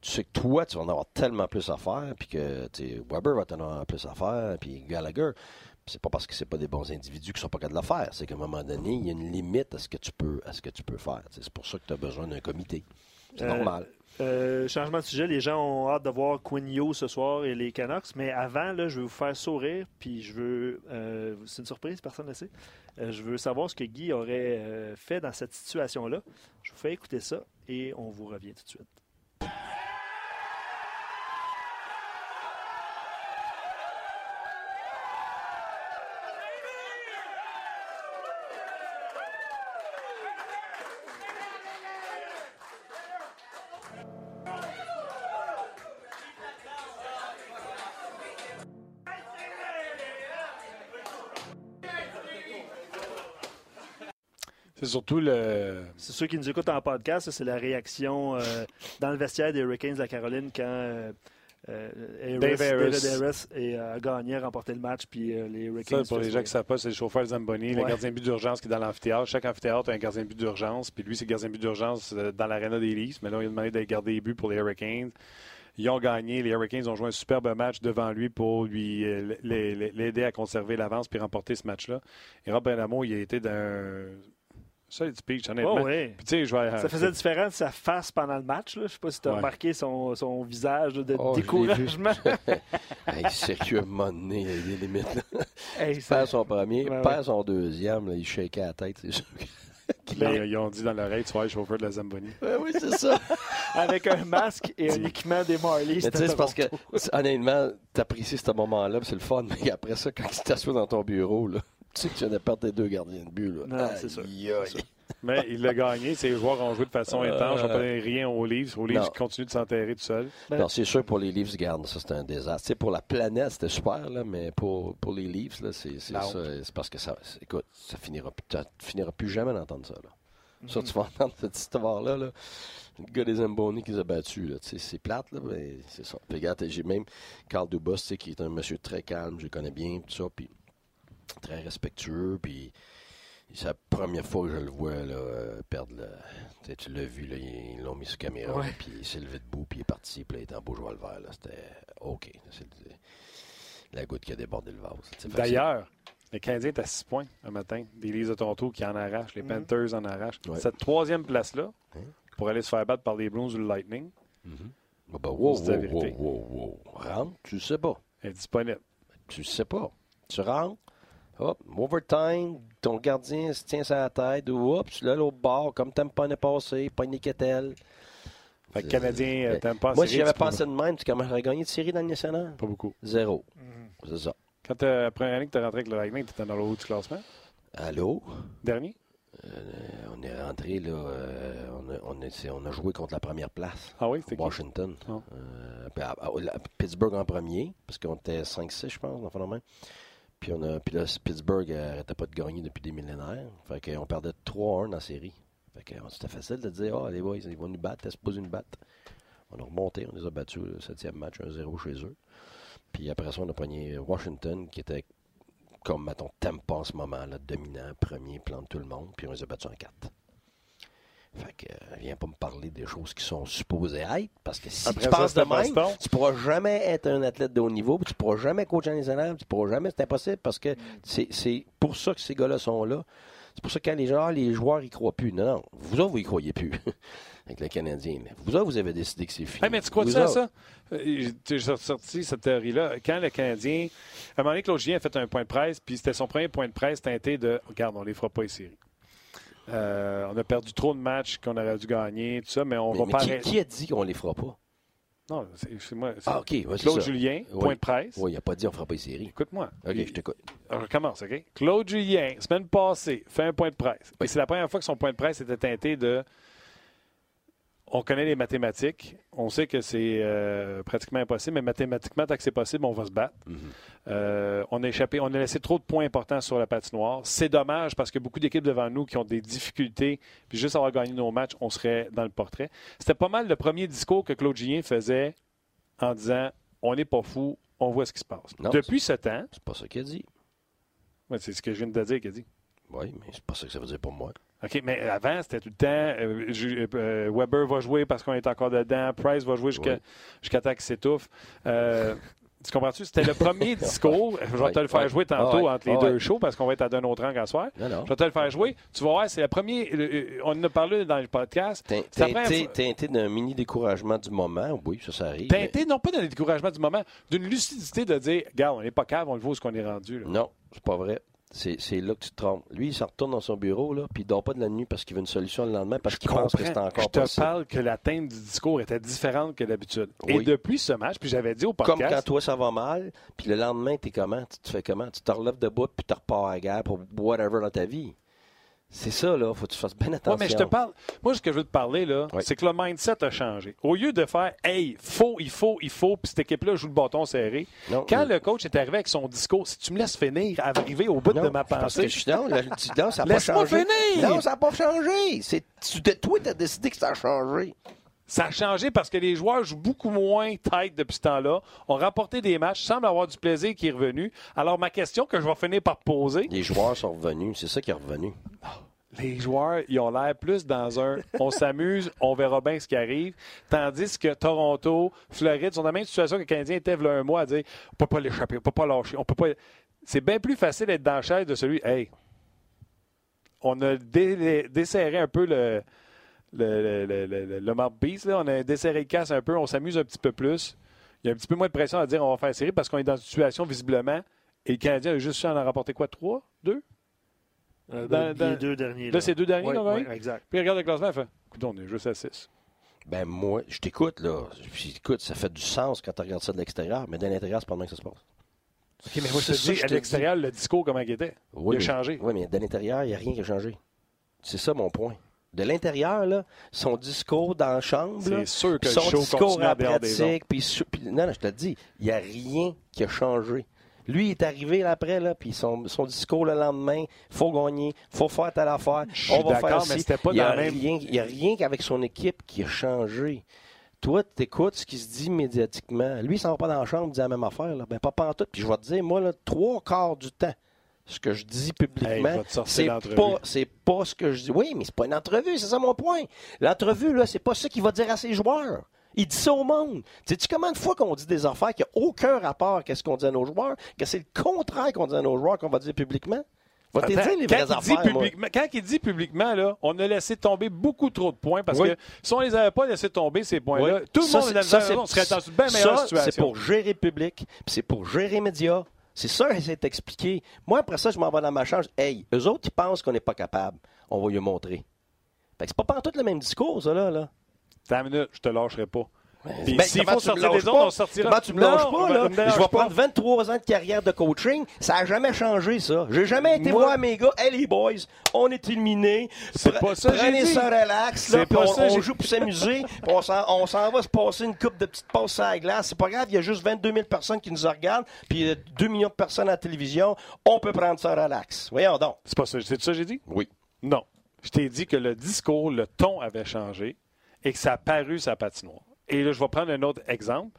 tu sais que toi, tu vas en avoir tellement plus à faire, puis que Weber va t'en avoir plus à faire, puis Gallagher. C'est pas parce que c'est pas des bons individus qui sont pas capables de le faire. C'est qu'à un moment donné, il y a une limite à ce que tu peux, à ce que tu peux faire. C'est pour ça que tu as besoin d'un comité. C'est Euh, normal. Euh, changement de sujet, les gens ont hâte de voir Quinn Yo ce soir et les Canucks, mais avant, là, je veux vous faire sourire, puis je veux. euh, c'est une surprise, personne ne sait. Euh, je veux savoir ce que Guy aurait fait dans cette situation-là. Je vous fais écouter ça et on vous revient tout de suite. Surtout le. C'est ceux qui nous écoutent en podcast, ça, c'est la réaction euh, dans le vestiaire des Hurricanes de la Caroline quand euh, euh, Harris- Dave Harris. David Harris et, euh, a gagné, a remporté le match, puis euh, les Ça, Hurricanes. pour les gens qui ne savent pas, c'est le chauffeur Zamboni, le Ouais. gardien de but d'urgence qui est dans l'amphithéâtre. Chaque amphithéâtre a un gardien de but d'urgence. Puis lui, c'est le gardien de but d'urgence dans l'aréna des Leafs. Mais là, il a demandé d'aller garder les buts pour les Hurricanes. Ils ont gagné. Les Hurricanes ont joué un superbe match devant lui pour lui l'aider à conserver l'avance puis remporter ce match-là. Et Rob Benamo, il a été d'un solide speech, honnêtement. Oh, ouais. Puis je vais. Ça faisait différent de sa face pendant le match. Là. Je sais pas si tu as Ouais. remarqué son, son visage là, de Oh, découragement. hey, sérieux, moment donné, il y a des limites. là. Hey, Il perd son premier, ouais. perd son deuxième, là, il shakeait la tête, c'est sûr. Ils, ils ont dit dans l'oreille, tu vas être chauffeur de la Zamboni. Ouais, oui, c'est ça. Avec un masque et un équipement des Marlies. Mais tu sais, c'est parce que, honnêtement, t'apprécies ce moment-là, puis c'est le fun, mais après ça, quand tu t'assois dans ton bureau, là, tu sais que tu viens de perdre tes deux gardiens de but. Là. Non, c'est sûr, c'est. Mais il l'a gagné. Ses joueurs ont joué de façon Euh, étanche. Ils n'ont pas donné rien aux Leafs. Aux Leafs continuent de s'enterrer tout seuls. Ben- Non, c'est sûr pour les Leafs, garde, ça c'est un désastre. Tu sais, pour la planète, c'était super, là, mais pour, pour les Leafs, c'est, ça. C'est parce que ça, écoute, ça finira, finiras plus jamais d'entendre ça. Là. Ça, Mhm. tu vas entendre cette histoire-là. Là. Le gars des Zamboni qui les a battus. C'est plate, là, mais c'est ça. Puis, regarde, j'ai même Carl Dubas, qui est un monsieur très calme, je le connais bien, tout ça, puis très respectueux, puis c'est la première fois que je le vois là, euh, perdre le. Tu sais, tu l'as vu, là, ils l'ont mis sur caméra, Ouais. puis il s'est levé debout, puis il est parti, puis là, il est en beau joueur le vert. là. C'était OK. C'est la goutte qui a débordé le vase. D'ailleurs, le Canadien est à 6 points un matin. Des Leafs de Toronto qui en arrachent. Les Mhm. Panthers en arrachent. Ouais. Cette troisième place-là, Hein? pour aller se faire battre par les Blues ou le Lightning, c'est- Mhm. Bah, bah, wow, C'est la wow, vérité. wow, wow, wow. Rentre, tu le sais pas. est disponible. Tu le sais pas. Tu rentres, hop, overtime, ton gardien se tient sa tête, ou tu l'as l'autre bord, comme t'aimes pas l'année passée, pas une niquetelle. Fait que Canadien, euh, mais t'aimes pas Moi, si j'avais pensé de même, tu comment j'aurais gagné de série dans le national? Pas beaucoup. Zéro. Mhm. C'est ça. Quand t'as- la première année que tu es rentré avec le Lightning, tu étais dans le haut du classement? Allô? Dernier? Euh, on est rentré, là, euh, on, a, on, est- c'est- on a joué contre la première place. Ah oui, c'était qui? Washington. Ah. Euh, puis à- à- la- Pittsburgh en premier, parce qu'on était 5-6, je pense, dans le même. Puis, on a, là, Pittsburgh n'arrêtait pas de gagner depuis des millénaires. Fait qu'on perdait 3-1 dans la série. Fait que euh, c'était facile de dire, oh, les boys, ils vont nous battre, t'es supposé nous battre. On a remonté, on les a battus le septième match, 1-0 chez eux. Puis après ça, on a pogné Washington, qui était comme, mettons, Tampa en ce moment, là, dominant, premier, plante tout le monde, puis on les a battus en 4. Fait que, euh, viens pas me parler des choses qui sont supposées être, parce que si Après tu ça, penses de même, tu pourras jamais être un athlète de haut niveau, puis tu pourras jamais coacher en national, tu pourras jamais, c'est impossible, parce que c'est pour ça que ces gars-là sont là. C'est pour ça que quand les gens, les joueurs, ils croient plus. Non, non, vous autres, vous y croyez plus, avec le Canadien. Mais vous autres, vous avez décidé que c'est fini. Hey, mais tu crois ça, autres. ça? Euh, J'ai sorti cette théorie-là. Quand le Canadien, à un moment donné, Claude Julien a fait un point de presse, puis c'était son premier point de presse teinté de Regarde, on les fera pas les séries. Euh, on a perdu trop de matchs qu'on aurait dû gagner, tout ça, mais on Mais, va mais pas qui, qui a dit qu'on les fera pas? Non, c'est moi. Ah, OK. ouais, Claude ça. Julien, Oui. point de presse. Oui, il n'a pas dit on fera pas les séries. Écoute-moi. OK, Il- je t'écoute. On recommence, OK? Claude Julien, semaine passée, fait un point de presse. Oui. Et c'est la première fois que son point de presse était teinté de. On connaît les mathématiques. On sait que c'est euh, pratiquement impossible, mais mathématiquement, tant que c'est possible, on va se battre. Mhm. Euh, on a échappé, on a laissé trop de points importants sur la patinoire. C'est dommage parce que beaucoup d'équipes devant nous qui ont des difficultés, puis juste avoir gagné nos matchs, on serait dans le portrait. C'était pas mal le premier discours que Claude Julien faisait en disant on n'est pas fou, on voit ce qui se passe. Non, Depuis ce temps, C'est pas ça qu'il a dit. ouais, c'est ce que je viens de te dire qu'il a dit. Oui, mais c'est pas ça que ça veut dire pour moi. OK, mais avant, c'était tout le temps euh, je- euh, Weber va jouer parce qu'on est encore dedans, Price va jouer jusqu'à Oui. jusqu'à temps qu'il s'étouffe. Euh, tu comprends-tu? C'était le premier discours. Je vais te le faire jouer tantôt Ah entre les ah deux shows parce qu'on va être à d'un autre rang à soir. Non, non. Je vais te le faire jouer. Tu vas voir, c'est le premier. euh, on en a parlé dans le podcast. Teinté, teinté d'un mini découragement du moment, oui, ça, ça arrive. Teinté, non pas d'un découragement du moment, d'une lucidité de dire, regarde, on n'est pas cave, on le voit où ce qu'on est rendu. là. Non, c'est pas vrai. C'est là que tu te trompes. Lui, il s'en retourne dans son bureau, là, puis il dort pas de la nuit parce qu'il veut une solution le lendemain, parce qu'il pense que c'est encore Je te possible. parle que la teinte du discours était différente que d'habitude. Et depuis ce match, puis j'avais dit au Comme podcast. quand toi, ça va mal, puis le lendemain, t'es comment? Tu te fais comment? Tu te relèves debout, puis tu repars à la guerre pour whatever dans ta vie. C'est ça, là. Faut que tu fasses bien attention. Ouais, mais je te parle. Moi, ce que je veux te parler, là, Oui. c'est que le mindset a changé. Au lieu de faire, hey, faut, il faut, il faut, puis cette équipe-là joue le bâton serré. Non, Quand le coach est arrivé avec son discours, si tu me laisses finir, arriver au bout Non, de ma parce que pensée, je suis non, là, tu- non, ça n'a pas Laisse-moi changé. finir! Non, ça n'a pas changé. C'est tu, toi, tu as décidé que ça a changé. Ça a changé parce que les joueurs jouent beaucoup moins tight depuis ce temps-là, ont remporté des matchs, semblent avoir du plaisir qui est revenu. Alors, ma question que je vais finir par poser, Les joueurs sont revenus. C'est ça qui est revenu. les joueurs, ils ont l'air plus dans un on s'amuse, on verra bien ce qui arrive. Tandis que Toronto, Floride sont dans la même situation que le Canadien était il y a un mois à dire on peut pas l'échapper, on peut pas lâcher, on peut pas. C'est bien plus facile d'être dans la chaise de celui Hey, on a dé- desserré un peu le, le, le, le, le, beast, là. on a desserré le casse un peu, on s'amuse un petit peu plus. Il y a un petit peu moins de pression à dire on va faire série parce qu'on est dans une situation visiblement. Et le Canadien a juste en a rapporté quoi? Trois? Deux? Euh, Dans- les deux derniers. Là, c'est deux derniers, Oui, là, oui, exact. Puis il regarde le classement, il fait Écoute, on est juste à 6. Ben moi, je t'écoute, là. Puis écoute, ça fait du sens quand tu regardes ça de l'extérieur, mais de l'intérieur, c'est pas le même que ça se passe. OK, mais moi, je te dis, je à l'extérieur, le discours, comment il était Oui, Il a mais- changé. Oui, mais de l'intérieur, il n'y a rien qui a changé. C'est ça mon point. De l'intérieur, là, son discours dans la chambre, là, sûr que son discours en pratique, puis non, non, je te dis, il n'y a rien qui a changé. Lui, il est arrivé là, après, là, puis son, son discours le lendemain, faut gagner, faut faire telle affaire, on va faire mais ci. c'était pas il n'y a, même- rien- il y a rien qu'avec son équipe qui a changé. Toi, tu écoutes ce qui se dit médiatiquement. Lui, il s'en va pas dans la chambre, dit la même affaire. Là. Ben, pas pantoute. Puis je vais te dire, moi, là, trois quarts du temps, ce que je dis publiquement, c'est pas, c'est pas ce que je dis. Oui, mais c'est pas une entrevue, c'est ça mon point. L'entrevue, là, c'est pas ça qu'il va dire à ses joueurs. Il dit ça au monde. Sais-tu comment de fois qu'on dit des affaires qui n'ont aucun rapport avec ce qu'on dit à nos joueurs, que c'est le contraire qu'on dit à nos joueurs qu'on va dire publiquement? Va te Attends, dire les quand, il dit affaires, publiquement, quand il dit publiquement, là, on a laissé tomber beaucoup trop de points parce Oui. que si on les avait pas laissé tomber, ces points-là, Oui. tout le monde ça, on serait dans une bien meilleure ça, situation. C'est pour gérer public, c'est pour gérer médias. C'est ça, essayer de t'expliquer. Moi, après ça, je m'en vais dans ma chambre. Hey, eux autres, ils pensent qu'on n'est pas capable. On va lui montrer. Fait que c'est pas tout le même discours, ça, là. là. Attends une minute, je te lâcherai pas. Puis Ben, s'il comment faut tu me sortir des ondes, on sortira. Comment tu me Non, lâches pas, me- là? me Je vais pas. prendre 23 ans de carrière de coaching. Ça n'a jamais changé, ça. J'ai jamais été voir mes gars. Hey, les boys, on est éliminés. C'est pas ça Prenez ça relax, là. on, joue pour s'amuser. on s'en on s'en va se passer une coupe de petites passes à la glace. C'est pas grave, il y a juste 22 000 personnes qui nous regardent. Puis il y a 2 millions de personnes à la télévision. On peut prendre ça relax. Voyons donc. C'est pas ça. C'est ça que j'ai dit? Oui. Non. Je t'ai dit que le discours, le ton avait changé et que ça a paru sa patinoire. Et là, je vais prendre un autre exemple.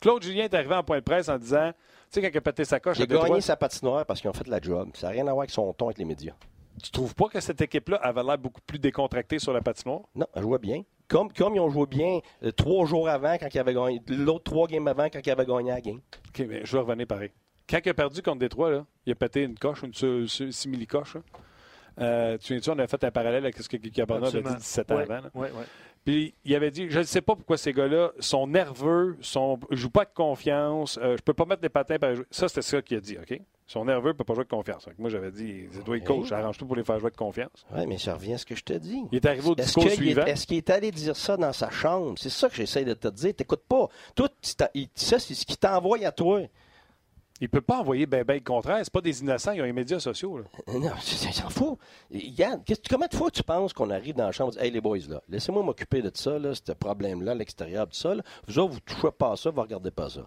Claude Julien est arrivé en point de presse en disant, tu sais, quand il a pété sa coche, Il a gagné sa patinoire parce qu'ils ont fait la job. Ça n'a rien à voir avec son ton avec les médias. Tu trouves pas que cette équipe-là avait l'air beaucoup plus décontractée sur la patinoire? Non, elle jouait bien. Comme, comme ils ont joué bien euh, trois jours avant, quand ils avaient gagné. L'autre trois games avant, quand ils avaient gagné la game. OK, mais je vais revenir pareil. Quand il a perdu contre Détroit, là, il a pété une coche, une su- simili-coche. Euh, tu viens-tu, on a fait un parallèle avec ce que Guy Cabrera avait dit Absolument. 17 ans Ouais, avant. là. ouais, ouais. Puis il avait dit, je ne sais pas pourquoi ces gars-là sont nerveux, sont, jouent pas de confiance, euh, je peux pas mettre des patins par jouer. Ça, c'était ça qu'il a dit, OK? Ils sont nerveux, ils peuvent pas jouer de confiance. Moi, j'avais dit, c'est toi le coach, arrange tout pour les faire jouer de confiance. Oui, mais ça revient à ce que je te dis. Il est arrivé au discours est, suivant. est-ce qu'il est allé dire ça dans sa chambre? C'est ça que j'essaie de te dire. T'écoutes pas. Il- ça, c'est ce qu'il t'envoie à toi. Il peut pas envoyer ben ben le contraire. C'est pas des innocents, ils ont les médias sociaux. là. Non, c'est- c'est- s'en fout. Qu'est-ce- combien de fois tu penses qu'on arrive dans la chambre et dit Hey les boys, là, laissez-moi m'occuper de ça, là, ce problème-là, l'extérieur, tout ça. là. Vous autres, vous touchez pas à ça, vous regardez pas ça.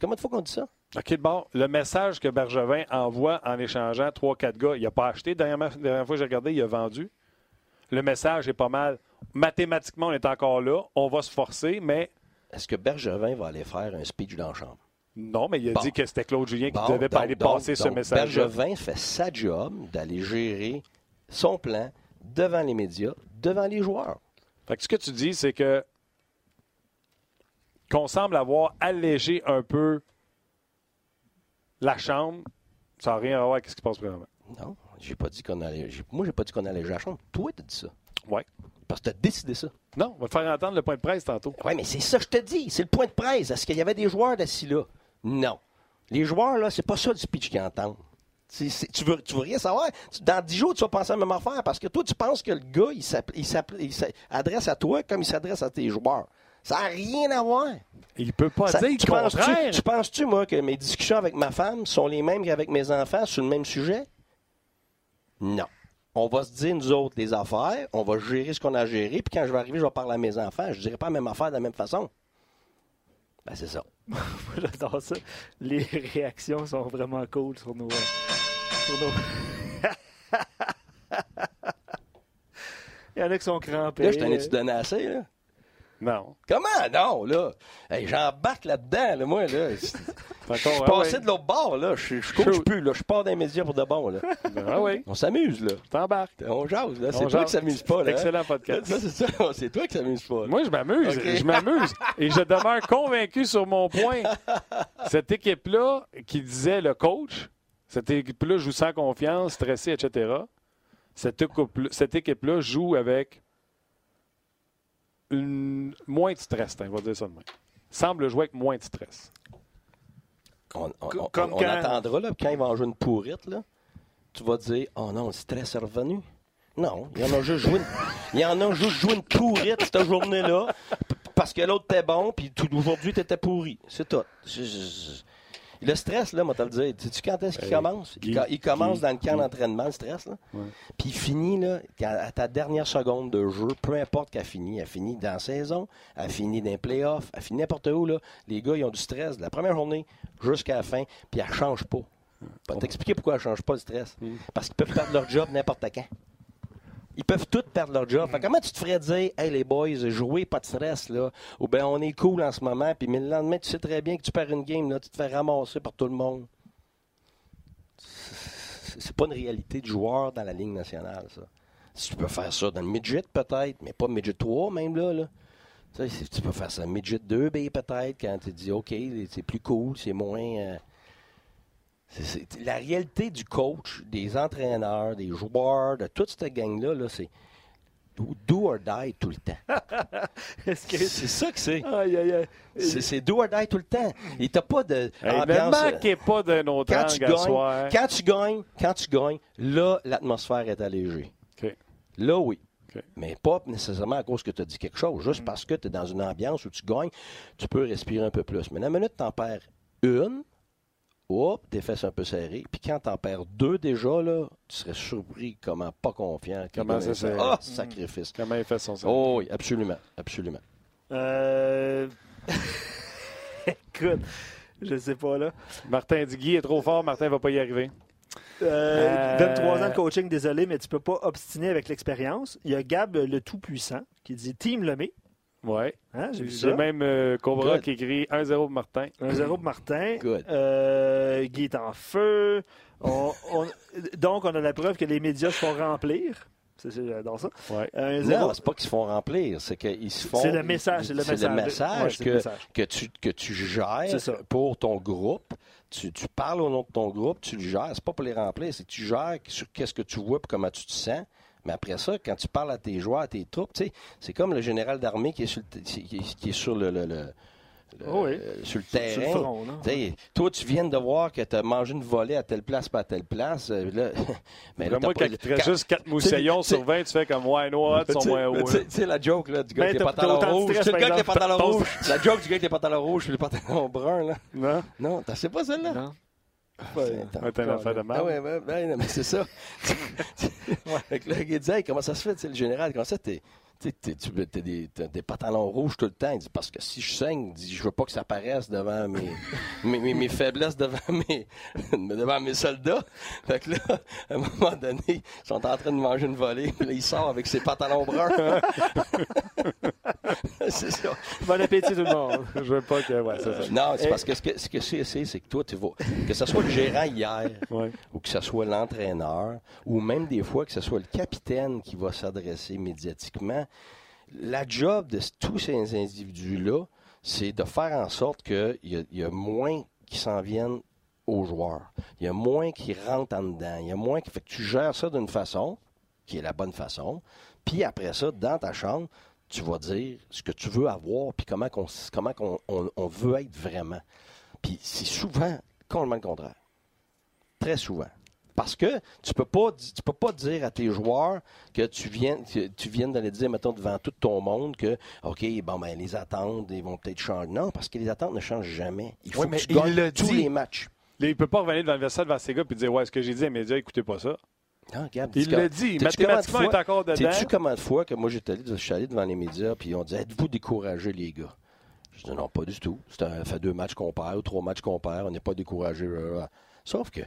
Combien de fois qu'on dit ça? OK, bon, le message que Bergevin envoie en échangeant 3-4 gars, il n'a pas acheté. Dernièrement, la dernière fois que j'ai regardé, il a vendu. Le message est pas mal. Mathématiquement, on est encore là. On va se forcer, mais Est-ce que Bergevin va aller faire un speech dans la chambre? Non, mais il a Bon. dit que c'était Claude Julien qui Bon, devait pas donc- aller donc- passer ce message. Bergevin fait sa job d'aller gérer son plan devant les médias, devant les joueurs. Fait que ce que tu dis, c'est que qu'on semble avoir allégé un peu la chambre, ça n'a rien à voir avec ce qui se passe vraiment. Non, j'ai pas dit qu'on allait. Moi, j'ai pas dit qu'on allait la chambre. Toi, t'as dit ça. Ouais. Parce que t'as décidé ça. Non, on va te faire entendre le point de presse tantôt. Oui, mais c'est ça que je te dis. C'est le point de presse. Est-ce qu'il y avait des joueurs d'assis là? Non. Les joueurs, là, c'est pas ça du speech qu'ils entendent. Tu, veux, tu veux rien savoir? Tu- Dans 10 jours, tu vas penser à la même affaire parce que toi, tu penses que le gars, il s'adresse à toi comme il s'adresse à tes joueurs. Ça n'a rien à voir. Il peut pas Ça- dire tu penses-tu, contraire. tu penses-tu, moi, que mes discussions avec ma femme sont les mêmes qu'avec mes enfants sur le même sujet? Non. On va se dire, nous autres, les affaires, on va gérer ce qu'on a à gérer, puis quand je vais arriver, je vais parler à mes enfants. Je ne dirai pas la même affaire de la même façon. Ben, c'est ça. Moi, J'adore ça. Les réactions sont vraiment cool sur nos. euh, sur nos- Il y en a qui sont crampés. Là, je t'en ai-tu donné assez, là? Non. Comment? Non, là. Hey, J'embarque là-dedans, là, moi, là. Je suis encore- passé ah de l'autre bord, là. Je Shoot. plus, là. Je pars les médias pour de bon, là. ouais. Ah oui, On s'amuse, là. t'embarques. On jase, là. C'est toi qui s'amuse pas, là. Excellent podcast. Ça, c'est ça. C'est toi qui s'amuse pas. là. Moi, je m'amuse. Je m'amuse. Et je demeure convaincu sur mon point. Cette équipe-là, qui disait le coach, cette équipe-là joue sans confiance, stressée, etc. Cette équipe-là joue avec une- moins de stress, hein, on va dire ça de même. Semble jouer avec moins de stress. On, on- on- Comme on quand- attendra, là, quand ils vont jouer une pourrite, là, tu vas dire Oh non, le stress est revenu. Non, il y en a juste joué une, il y en a juste joué une pourrite cette journée-là, parce que l'autre était bon, puis aujourd'hui, tu étais pourri. C'est tout. Je- je- je- Le stress, là, moi, te le dire, sais-tu quand est-ce qu'il Hey, commence? Il, commence dans le camp d'entraînement, le stress, là. Ouais. Puis il finit, là, à ta dernière seconde de jeu, peu importe qu'elle finit, elle finit dans la saison, elle finit dans les playoffs, elle finit n'importe où, là. Les gars, ils ont du stress de la première journée jusqu'à la fin, puis elle ne change pas. Je vais t'expliquer pourquoi elle ne change pas le stress. Parce qu'ils peuvent perdre leur job n'importe quand. Ils peuvent tous perdre leur job. Fait comment tu te ferais dire, hey les boys, jouez, pas de stress, là. Ou bien on est cool en ce moment, puis mais le lendemain, tu sais très bien que tu perds une game, là, tu te fais ramasser par tout le monde. C'est pas une réalité de joueur dans la Ligue nationale, ça. Si tu peux faire ça dans le midget, peut-être, mais pas midget 3, même là. là. Tu sais, tu peux faire ça midget 2, B, peut-être, quand tu dis, OK, c'est plus cool, c'est moins. euh, c'est- c'est- la réalité du coach, des entraîneurs, des joueurs, de toute cette gang-là, là, c'est do or die tout le temps. Est-ce que- C'est ça que c'est. Aïe, aïe, aïe. C'est c'est do or die tout le temps. Et t'as pas de Hey, ne ambiance, euh, manquez pas d'un autre quand tu gagnes, soir. quand tu gagnes, quand tu gagnes, là, l'atmosphère est allégée. Là, oui. Mais pas nécessairement à cause que tu as dit quelque chose. Juste parce que tu es dans une ambiance où tu gagnes, tu peux respirer un peu plus. Mais la minute tu en perds une, hop, tes fesses un peu serrées. Puis quand tu en perds deux déjà, là, tu serais surpris comment pas confiant. Comment ça, c'est- Ah, sacrifice. Comment il fait son service? Oh oui, absolument. Absolument. Euh... Écoute, je sais pas là. Martin dit Guy est trop fort, Martin va pas y arriver. Euh, Euh, 23 ans de coaching, désolé, mais tu peux pas obstiner avec l'expérience. Il y a Gab, le tout-puissant, qui dit Team Lemay. Ouais. Hein, j'ai vu J'ai ça. même euh, Cobra Good. qui écrit 1-0 pour Martin. 1-0 pour Martin. Good. Euh, Guy est en feu. On- on- donc, on a la preuve que les médias se font remplir. J'adore ça. Ouais. 1-0. Non, c'est pas qu'ils se font remplir, c'est qu'ils se font. C'est le message. C'est le message. message Ouais, c'est que, le message. que, tu, que tu gères pour ton groupe. Tu, tu parles au nom de ton groupe, tu le gères. C'est pas pour les remplir, c'est que tu gères sur qu'est-ce que tu vois et comment tu te sens. Mais après ça, quand tu parles à tes joueurs, à tes troupes, tu sais, c'est comme le général d'armée qui est sur le, qui est- qui est sur le, le- le- le- Oh oui. sur le Sur terrain. le front, toi, tu viens de voir que tu as mangé une volée à telle place, pas à telle place. euh, Là, mais là, moi, quand il te reste juste 4 moussillons t'sais- sur 20, tu fais comme why not, tu sont sais, moins tu hauts. sais- tu sais la joke là, du gars Ben, avec les pantalons rouges. C'est le gars par avec les exemple. pantalons rouges. La joke du gars avec les pantalons rouges et les pantalons bruns. Là. Non? Non, t'as sais pas celle-là? Ah mal. ouais, ouais, ouais, non, mais c'est ça. Fait que là, dit, Hey, comment ça se fait, tu sais, le général, comment ça, t'es, t'es- tu as des, t'as des pantalons rouges tout le temps. Il dit, parce que si je saigne, dit, je veux pas que ça apparaisse devant mes, mes, mes, mes faiblesses, devant mes, devant mes soldats. Fait que là, à un moment donné, ils sont en train de manger une volée, puis là, il sort avec ses pantalons bruns. c'est ça. Bon appétit, tout le monde. Je veux pas que. Ouais, c'est ça. Non, c'est Et- parce que ce que, ce que c'est, c'est, c'est que toi, tu vas, que ce soit le gérant hier, Ouais. ou que ce soit l'entraîneur, ou même des fois que ce soit le capitaine qui va s'adresser médiatiquement, la job de tous ces individus-là, c'est de faire en sorte qu'il y, y a moins qui s'en viennent aux joueurs. Il y a moins qui rentrent en dedans. Il y a moins qui fait que tu gères ça d'une façon, qui est la bonne façon. Puis après ça, dans ta chambre, tu vas dire ce que tu veux avoir, puis comment, qu'on, comment on, on veut être vraiment. Puis c'est souvent complètement le contraire. Très souvent. Parce que tu peux pas tu peux pas dire à tes joueurs que tu viens que tu viens d'aller dire mettons devant tout ton monde que OK bon ben les attentes ils vont peut-être changer. Non, parce que les attentes ne changent jamais. Il faut mais que tu il gagnes le tous dit. les matchs. Il peut pas revenir devant le vestiaire devant ces gars et dire Ouais, ce que j'ai dit à médias, écoutez pas ça. Non, regarde, Il le dit. Mathématiquement, il combien de est encore dedans. Sais-tu combien de fois que moi j'étais allé, je suis allé devant les médias puis on dit êtes-vous découragés les gars? Je dis non pas du tout. Ça fait deux matchs qu'on perd ou trois matchs qu'on perd, on n'est pas blablabla. Sauf que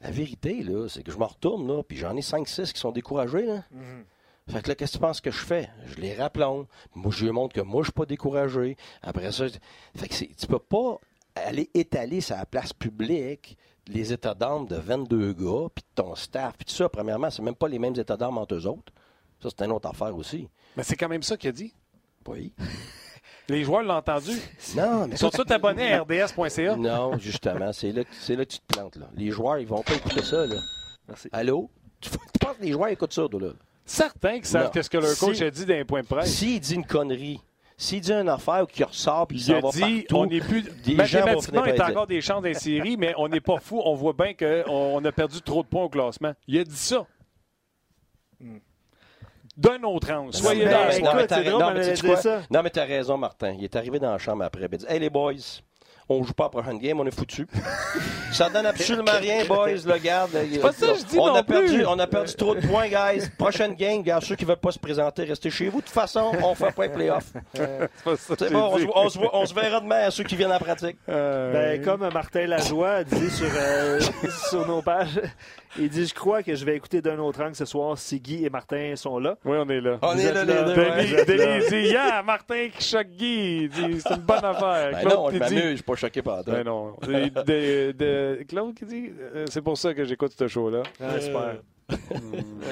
la vérité là, c'est que je me retourne là, puis j'en ai 5-6 qui sont découragés là. Fait que là, qu'est-ce que tu penses que je fais? Je les rappelons. Moi, je lui montre que moi, je suis pas découragé. Après ça, je- fait que tu peux pas aller étaler la place publique les états d'âme de 22 gars, puis de ton staff, puis tout ça. Premièrement, c'est même pas les mêmes états d'âme entre eux autres. Ça, c'est une autre affaire aussi. Mais c'est quand même ça qu'il a dit. Oui. Les joueurs l'ont entendu. Non, mais Ils sont tous abonnés à rds.ca. Non, justement, c'est là, là que tu te plantes. Là. Les joueurs, ils vont pas écouter ça. Là. Merci. Allô? Tu, tu penses que les joueurs écoutent ça, toi, là? Certains qui savent qu'est-ce que leur coach Si- a dit dans les points de presse. S'il dit une connerie, s'il dit une affaire ou qu'il ressort puis il Il s'en va dit, partout, on n'est plus. des Mathématiquement, il y a encore des chances séries, mais on n'est pas fou. On voit bien qu'on on a perdu trop de points au classement. Il a dit ça. D'un autre angle. Soyez dans ben, non, mais t'as raison, Martin. Il est arrivé dans la chambre après. Il a dit Hey, les boys, on joue pas à la prochaine game, on est foutus. ça donne absolument rien, boys. Là, garde. C'est pas ça que je dis on non a plus. perdu, On a perdu trop de points, guys. Prochaine game, gars, ceux qui veulent pas se présenter, restez chez vous. De toute façon, on fait pas les playoffs. C'est ça bon, on on se on se verra demain à ceux qui viennent en pratique. Euh, Ben, comme Martin Lajoie a dit sur, euh, sur nos pages, il dit Je crois que je vais écouter d'un autre angle ce soir si Guy et Martin sont là. Oui, on est là. On Vous est là, là. les deux. ouais. Denis, dit Yeah, Martin qui choque Guy. Il dit, C'est une bonne affaire. Ben Claude non, je qui dit- m'amuse, je suis pas choqué par toi. Ben non. Et de- de- Claude qui dit euh, C'est pour ça que j'écoute ce show-là. Ah, super. Mais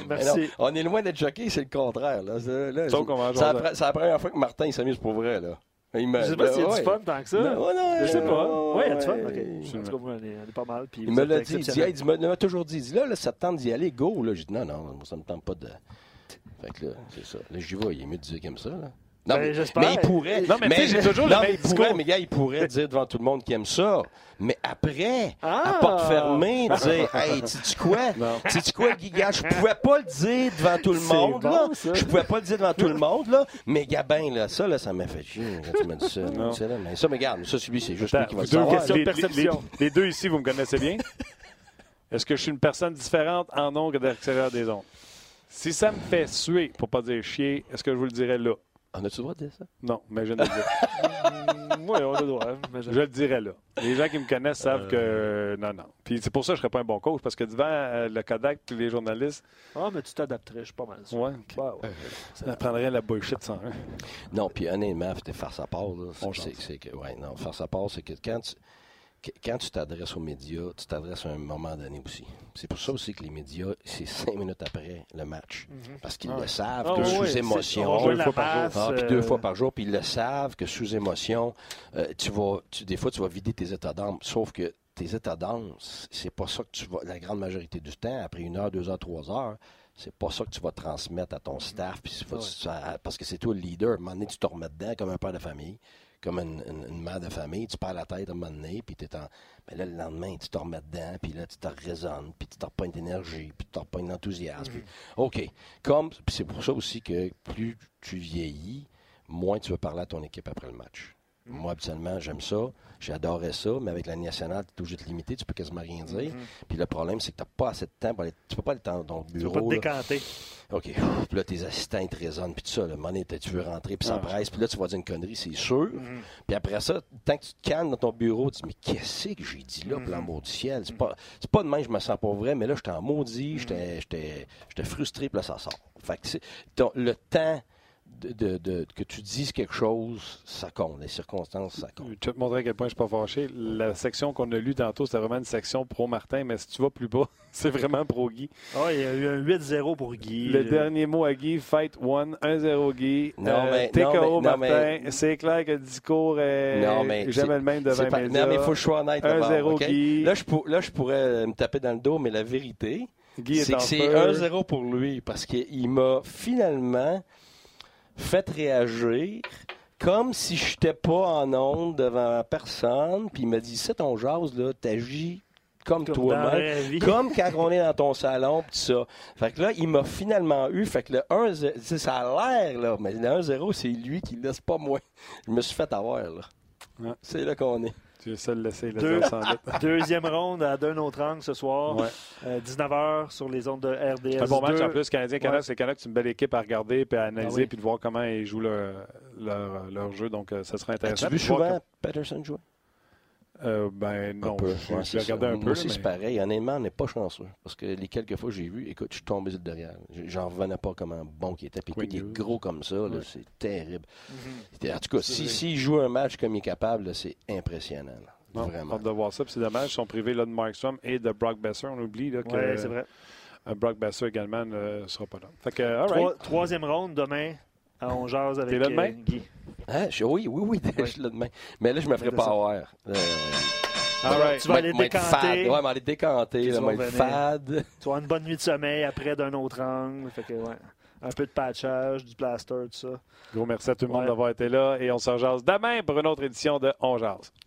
Merci. non, on est loin d'être choqué, c'est le contraire. Là. C'est- là, Sauf c'est- qu'on va en c'est la, première fois que Martin s'amuse pour vrai. Là. Il me, Je sais pas s'il y a ouais. du fun tant que ça. Ben, ouais, non, Je sais pas. Oui, il y a du fun. ouais. OK. En tout cas, on est, on est pas mal. Puis Il me l'a dit, il dit, hey, il m'a toujours dit, là, là, ça te tente d'y aller, go. Là, j'ai dit, non, non, moi, ça me tente pas de. Fait que là, c'est ça. Là, j'y vais, il est mieux de dire comme ça. Là. Non, Ben, mais, mais il pourrait. Non, mais tu sais, j'ai toujours le non, même mais il pourrait, discours. mais gars, il pourrait dire devant tout le monde qu'il aime ça. Mais après, Ah! à porte fermée, dire, hey, sais-tu quoi? Sais-tu quoi, Giga? Je pouvais pas le dire devant tout le monde, bon, là. ça. Je pouvais pas le dire devant tout le monde, là. Mais Gabin, là, ça, là, ça m'a fait chier quand tu m'as dit ça. Non. Là, Mais ça, mais regarde, ça, c'est lui, c'est juste lui qui va le deux, savoir. question de les, les- perception. les- les deux ici, vous me connaissez bien. Est-ce que je suis une personne différente en ondes que de l'extérieur des ondes? Si ça me fait suer, pour pas dire chier, est-ce que je vous le dirais là? On a-tu le droit de dire ça? Non, mais je ne le dis. oui, on a le droit. mais Je le dirais là. Les gens qui me connaissent savent que non, non. Puis c'est pour ça que je ne serais pas un bon coach, parce que devant euh, le Kodak et les journalistes, Ah, mais tu t'adapterais, je suis pas mal sûr. ouais, Ouais, ouais. ça prendrait la bullshit sans un. Non, puis honnêtement, faut faire sa part. Là, On c'est, c'est que, ouais, non, faire sa part, c'est que quand tu, quand tu t'adresses aux médias, tu t'adresses à un moment donné aussi. C'est pour ça aussi que les médias, c'est cinq minutes après le match. Parce qu'ils Ah le savent Ah, que sous émotion. deux fois par jour. Ah, puis euh, deux fois par jour, puis ils le savent que sous émotion, euh, tu vas, tu- des fois, tu vas vider tes états d'âme. Sauf que tes états d'âme, c'est pas ça que tu vas, la grande majorité du temps, après une heure, deux heures, trois heures, c'est pas ça que tu vas transmettre à ton staff, c'est pas- ça- parce que c'est toi le leader. À un moment donné, tu te remets dedans comme un père de famille, comme une, une- une mère de famille, tu perds la tête à un moment donné, puis t'es en... Mais là, le lendemain, tu te remets dedans, puis là, tu te raisonnes, puis tu te repognes d'énergie, puis tu te repognes d'enthousiasme. puis- OK. Comme, puis c'est pour ça aussi que plus tu vieillis, moins tu veux parler à ton équipe après le match. Moi, habituellement, j'aime ça. J'adorais ça, mais avec la nationale, tu es obligé de te limiter, tu peux quasiment rien dire. Puis le problème, c'est que tu n'as pas assez de temps pour aller. Tu peux pas aller dans ton Tu vas pas bureau. te là. décanter. OK. Puis là, tes assistants, ils te raisonnent, puis tout ça. Le monnaie, tu veux rentrer, puis ça Ah. presse. Puis là, tu vas dire une connerie, c'est sûr. Puis après ça, tant que tu te calmes dans ton bureau, tu te dis, mais qu'est-ce que j'ai dit là, pour l'amour du ciel? C'est pas, c'est pas de même, je me sens pas vrai, mais là, j'étais en maudit, j'étais, j'étais, j'étais frustré, puis là, ça sort. Fait que le temps de, de- de- que tu dises quelque chose, ça compte. Les circonstances, ça compte. Je vais te montrer à quel point je ne suis pas fâché. La section qu'on a lue tantôt, c'était vraiment une section pro-Martin, mais si tu vas plus bas, c'est vraiment pro-Guy. Ah, il y a eu un 8-0 pour Guy. Le dernier mot à Guy, fight one, 1-0 Guy. Non, Euh, mais- TKO non, mais- non, Martin. mais- C'est clair que le discours est Non, mais jamais le même devant pas- médias. Non, mais il faut que je sois honnête. d'abord, 1-0 OK? Guy. Là, je, pour- là, je pourrais me taper dans le dos, mais la vérité, c'est que c'est feu. 1-0 pour lui parce qu'il m'a finalement fait réagir comme si je n'étais pas en onde devant personne. Puis il m'a dit, c'est ton jase, là, t'agis comme, toi-même. Comme quand on est dans ton salon, pis ça. Fait que là, il m'a finalement eu. Fait que le 1-0, tu sais, ça a l'air, là, mais le 1-0, c'est lui qui laisse pas moi. Je me suis fait avoir, là. Ouais. C'est là qu'on est. Tu es seul laissé le Deux- dire sans doute. Deuxième ronde à d'un autre angle ce soir. Ouais. Euh, 19h sur les ondes de RDS. C'est un bon match 2. en plus. Canadien-Canada, Ouais. c'est Canada, c'est une belle équipe à regarder puis à analyser Ah oui. puis de voir comment ils jouent leur, leur, leur jeu. Donc, euh, ça serait intéressant. As-tu vu de voir souvent Patterson jouer? Comme- Euh, ben non, Un peu. je, Ouais, je regardé un Moi peu. aussi, c'est pareil. Honnêtement, on n'est pas chanceux. Parce que les quelques fois que j'ai vu, écoute, je suis tombé sur le derrière. J'en revenais pas comment bon qu'il était. Puis écoute, il est gros comme ça. là, Ouais. C'est terrible. Mhm. En tout cas, si- s'il joue un match comme il est capable, là, c'est impressionnant. là. Non, Vraiment. hâte de voir ça. Puis c'est dommage, ils sont privés là, de Markstrom et de Brock Besser. On oublie là, que Ouais, c'est vrai. euh, Brock Besser également ne sera pas là. Fait que, all Trois- right. troisième ronde demain. à On jase avec T'es là demain? euh, Guy. Hein? Je- oui, oui, oui, je suis là demain. Mais là, je me ferai pas avoir. Euh, All right. Tu vas aller décanter. Ouais, aller décanter. Là, tu vas fade. Tu vas avoir une bonne nuit de sommeil après d'un autre angle. Fait que, ouais. Un peu de patchage, du plaster, tout ça. Gros merci à tout le monde d'avoir été là et on se rejase demain pour une autre édition de On Jase.